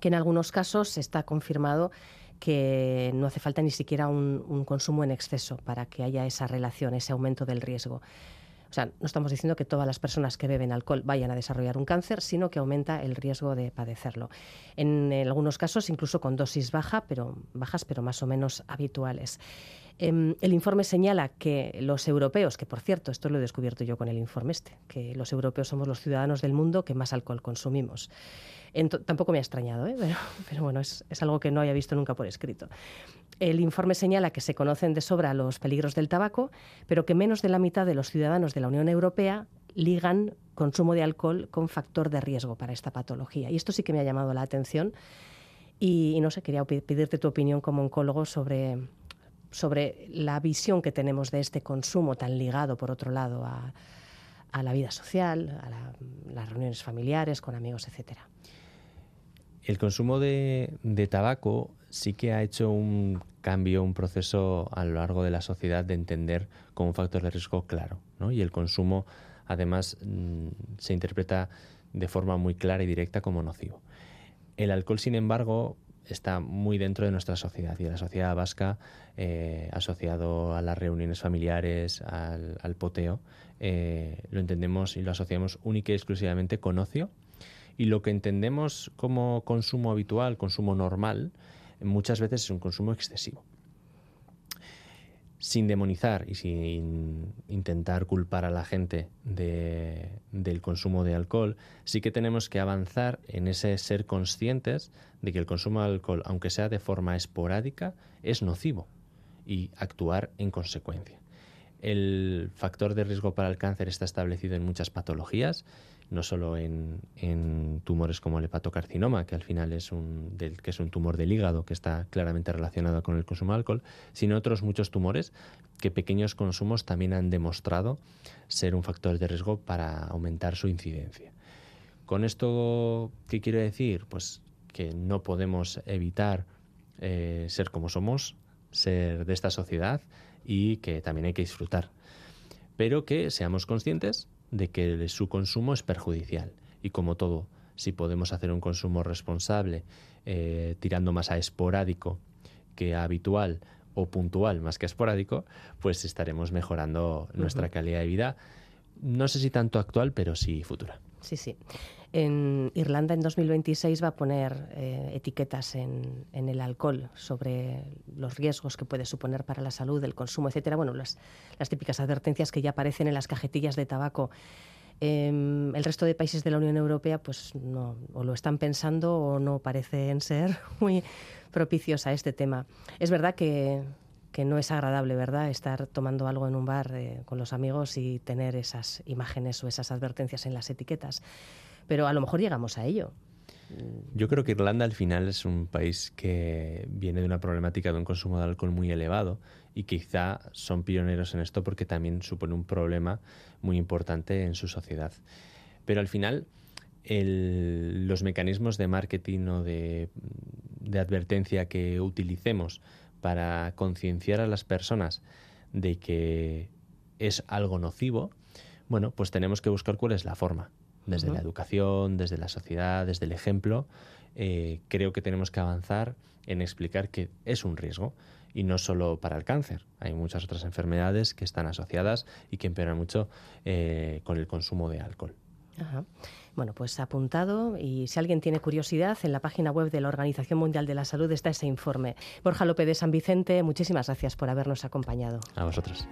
que en algunos casos está confirmado que no hace falta ni siquiera un, consumo en exceso para que haya esa relación, ese aumento del riesgo. O sea, no estamos diciendo que todas las personas que beben alcohol vayan a desarrollar un cáncer, sino que aumenta el riesgo de padecerlo. En, algunos casos, incluso con dosis baja, pero, bajas, pero más o menos habituales. Em, el informe señala que los europeos, que por cierto, esto lo he descubierto yo con el informe este, que los europeos somos los ciudadanos del mundo que más alcohol consumimos. tampoco me ha extrañado, ¿eh? pero, bueno, es, algo que no había visto nunca por escrito. El informe señala que se conocen de sobra los peligros del tabaco, pero que menos de la mitad de los ciudadanos de la Unión Europea ligan consumo de alcohol con factor de riesgo para esta patología. Y esto sí que me ha llamado la atención. Y, no sé, quería pedirte tu opinión como oncólogo sobre, sobre la visión que tenemos de este consumo tan ligado, por otro lado, a, la vida social, a las reuniones familiares, con amigos, etcétera. El consumo de, tabaco sí que ha hecho un cambio, un proceso a lo largo de la sociedad de entender como un factor de riesgo claro. Y el consumo, además, mm, se interpreta de forma muy clara y directa como nocivo. El alcohol, sin embargo, está muy dentro de nuestra sociedad y de la sociedad vasca, eh, asociado a las reuniones familiares, al, poteo, eh, lo entendemos y lo asociamos única y exclusivamente con ocio. Y lo que entendemos como consumo habitual, consumo normal, muchas veces es un consumo excesivo sin demonizar y sin intentar culpar a la gente del consumo de alcohol, sí que tenemos que avanzar en ese ser conscientes de que el consumo de alcohol, aunque sea de forma esporádica, es nocivo y actuar en consecuencia. El factor de riesgo para el cáncer está establecido en muchas patologías no solo en, tumores como el hepatocarcinoma, que al final es un, del, que es un tumor del hígado que está claramente relacionado con el consumo de alcohol, sino otros muchos tumores que pequeños consumos también han demostrado ser un factor de riesgo para aumentar su incidencia. Con esto, ¿qué quiero decir? Pues que no podemos evitar eh, ser como somos, ser de esta sociedad y que también hay que disfrutar. Pero que seamos conscientes de que su consumo es perjudicial. Y como todo, si podemos hacer un consumo responsable, eh, tirando más a esporádico que a habitual o puntual más que esporádico, pues estaremos mejorando nuestra calidad de vida. No sé si tanto actual, pero sí futura. Sí, sí. En Irlanda en 2026 va a poner eh, etiquetas en, el alcohol sobre los riesgos que puede suponer para la salud, el consumo, etcétera. Bueno, las, las típicas advertencias que ya aparecen en las cajetillas de tabaco. Em, el resto de países de la Unión Europea, pues no, o lo están pensando o no parecen ser muy propicios a este tema. Es verdad que que no es agradable, ¿verdad?, estar tomando algo en un bar eh, con los amigos y tener esas imágenes o esas advertencias en las etiquetas pero a lo mejor llegamos a ello. Yo creo que Irlanda al final es un país que viene de una problemática de un consumo de alcohol muy elevado y quizá son pioneros en esto porque también supone un problema muy importante en su sociedad. Pero al final los mecanismos de marketing o de, de advertencia que utilicemos para concienciar a las personas de que es algo nocivo, bueno, pues tenemos que buscar cuál es la forma desde la educación, desde la sociedad, desde el ejemplo, eh, creo que tenemos que avanzar en explicar que es un riesgo y no solo para el cáncer. Hay muchas otras enfermedades que están asociadas y que empeoran mucho eh, con el consumo de alcohol. Bueno, pues apuntado y si alguien tiene curiosidad, en la página web de la Organización Mundial de la Salud está ese informe. Borja López de San Vicente, muchísimas gracias por habernos acompañado. A vosotros.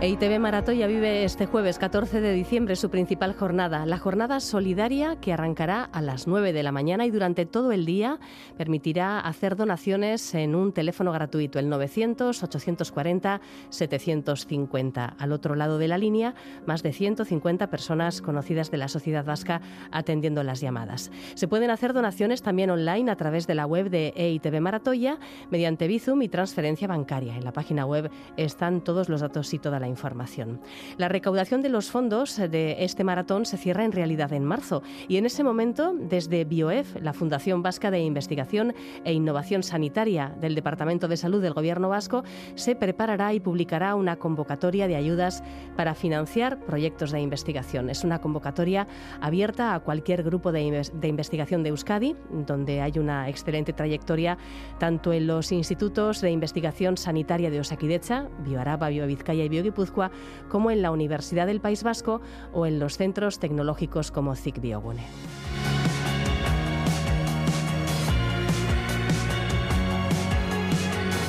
EITB Maratoya vive este jueves 14 de diciembre su principal jornada, la jornada solidaria que arrancará a las 9 de la mañana y durante todo el día permitirá hacer donaciones en un teléfono gratuito, el 900-840-750. Al otro lado de la línea, más de 150 personas conocidas de la sociedad vasca atendiendo las llamadas. Se pueden hacer donaciones también online a través de la web de EITB Maratoya mediante Bizum y transferencia bancaria. En la página web están todos los datos y toda la información. La recaudación de los fondos de este maratón se cierra en realidad en marzo y en ese momento, desde BioEF, la Fundación Vasca de Investigación e Innovación Sanitaria del Departamento de Salud del Gobierno Vasco, se preparará y publicará una convocatoria de ayudas para financiar proyectos de investigación. Es una convocatoria abierta a cualquier grupo de, investigación de Euskadi, donde hay una excelente trayectoria tanto en los institutos de investigación sanitaria de Osakidecha, BioAraba, BioVizcaya y BioGipuzkoa, como en la Universidad del País Vasco o en los centros tecnológicos como CIC Biogune.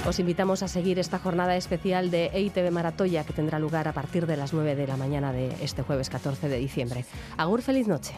Os invitamos a seguir esta jornada especial de EITV Maratoya que tendrá lugar a partir de las 9 de la mañana de este jueves 14 de diciembre. Agur, feliz noche.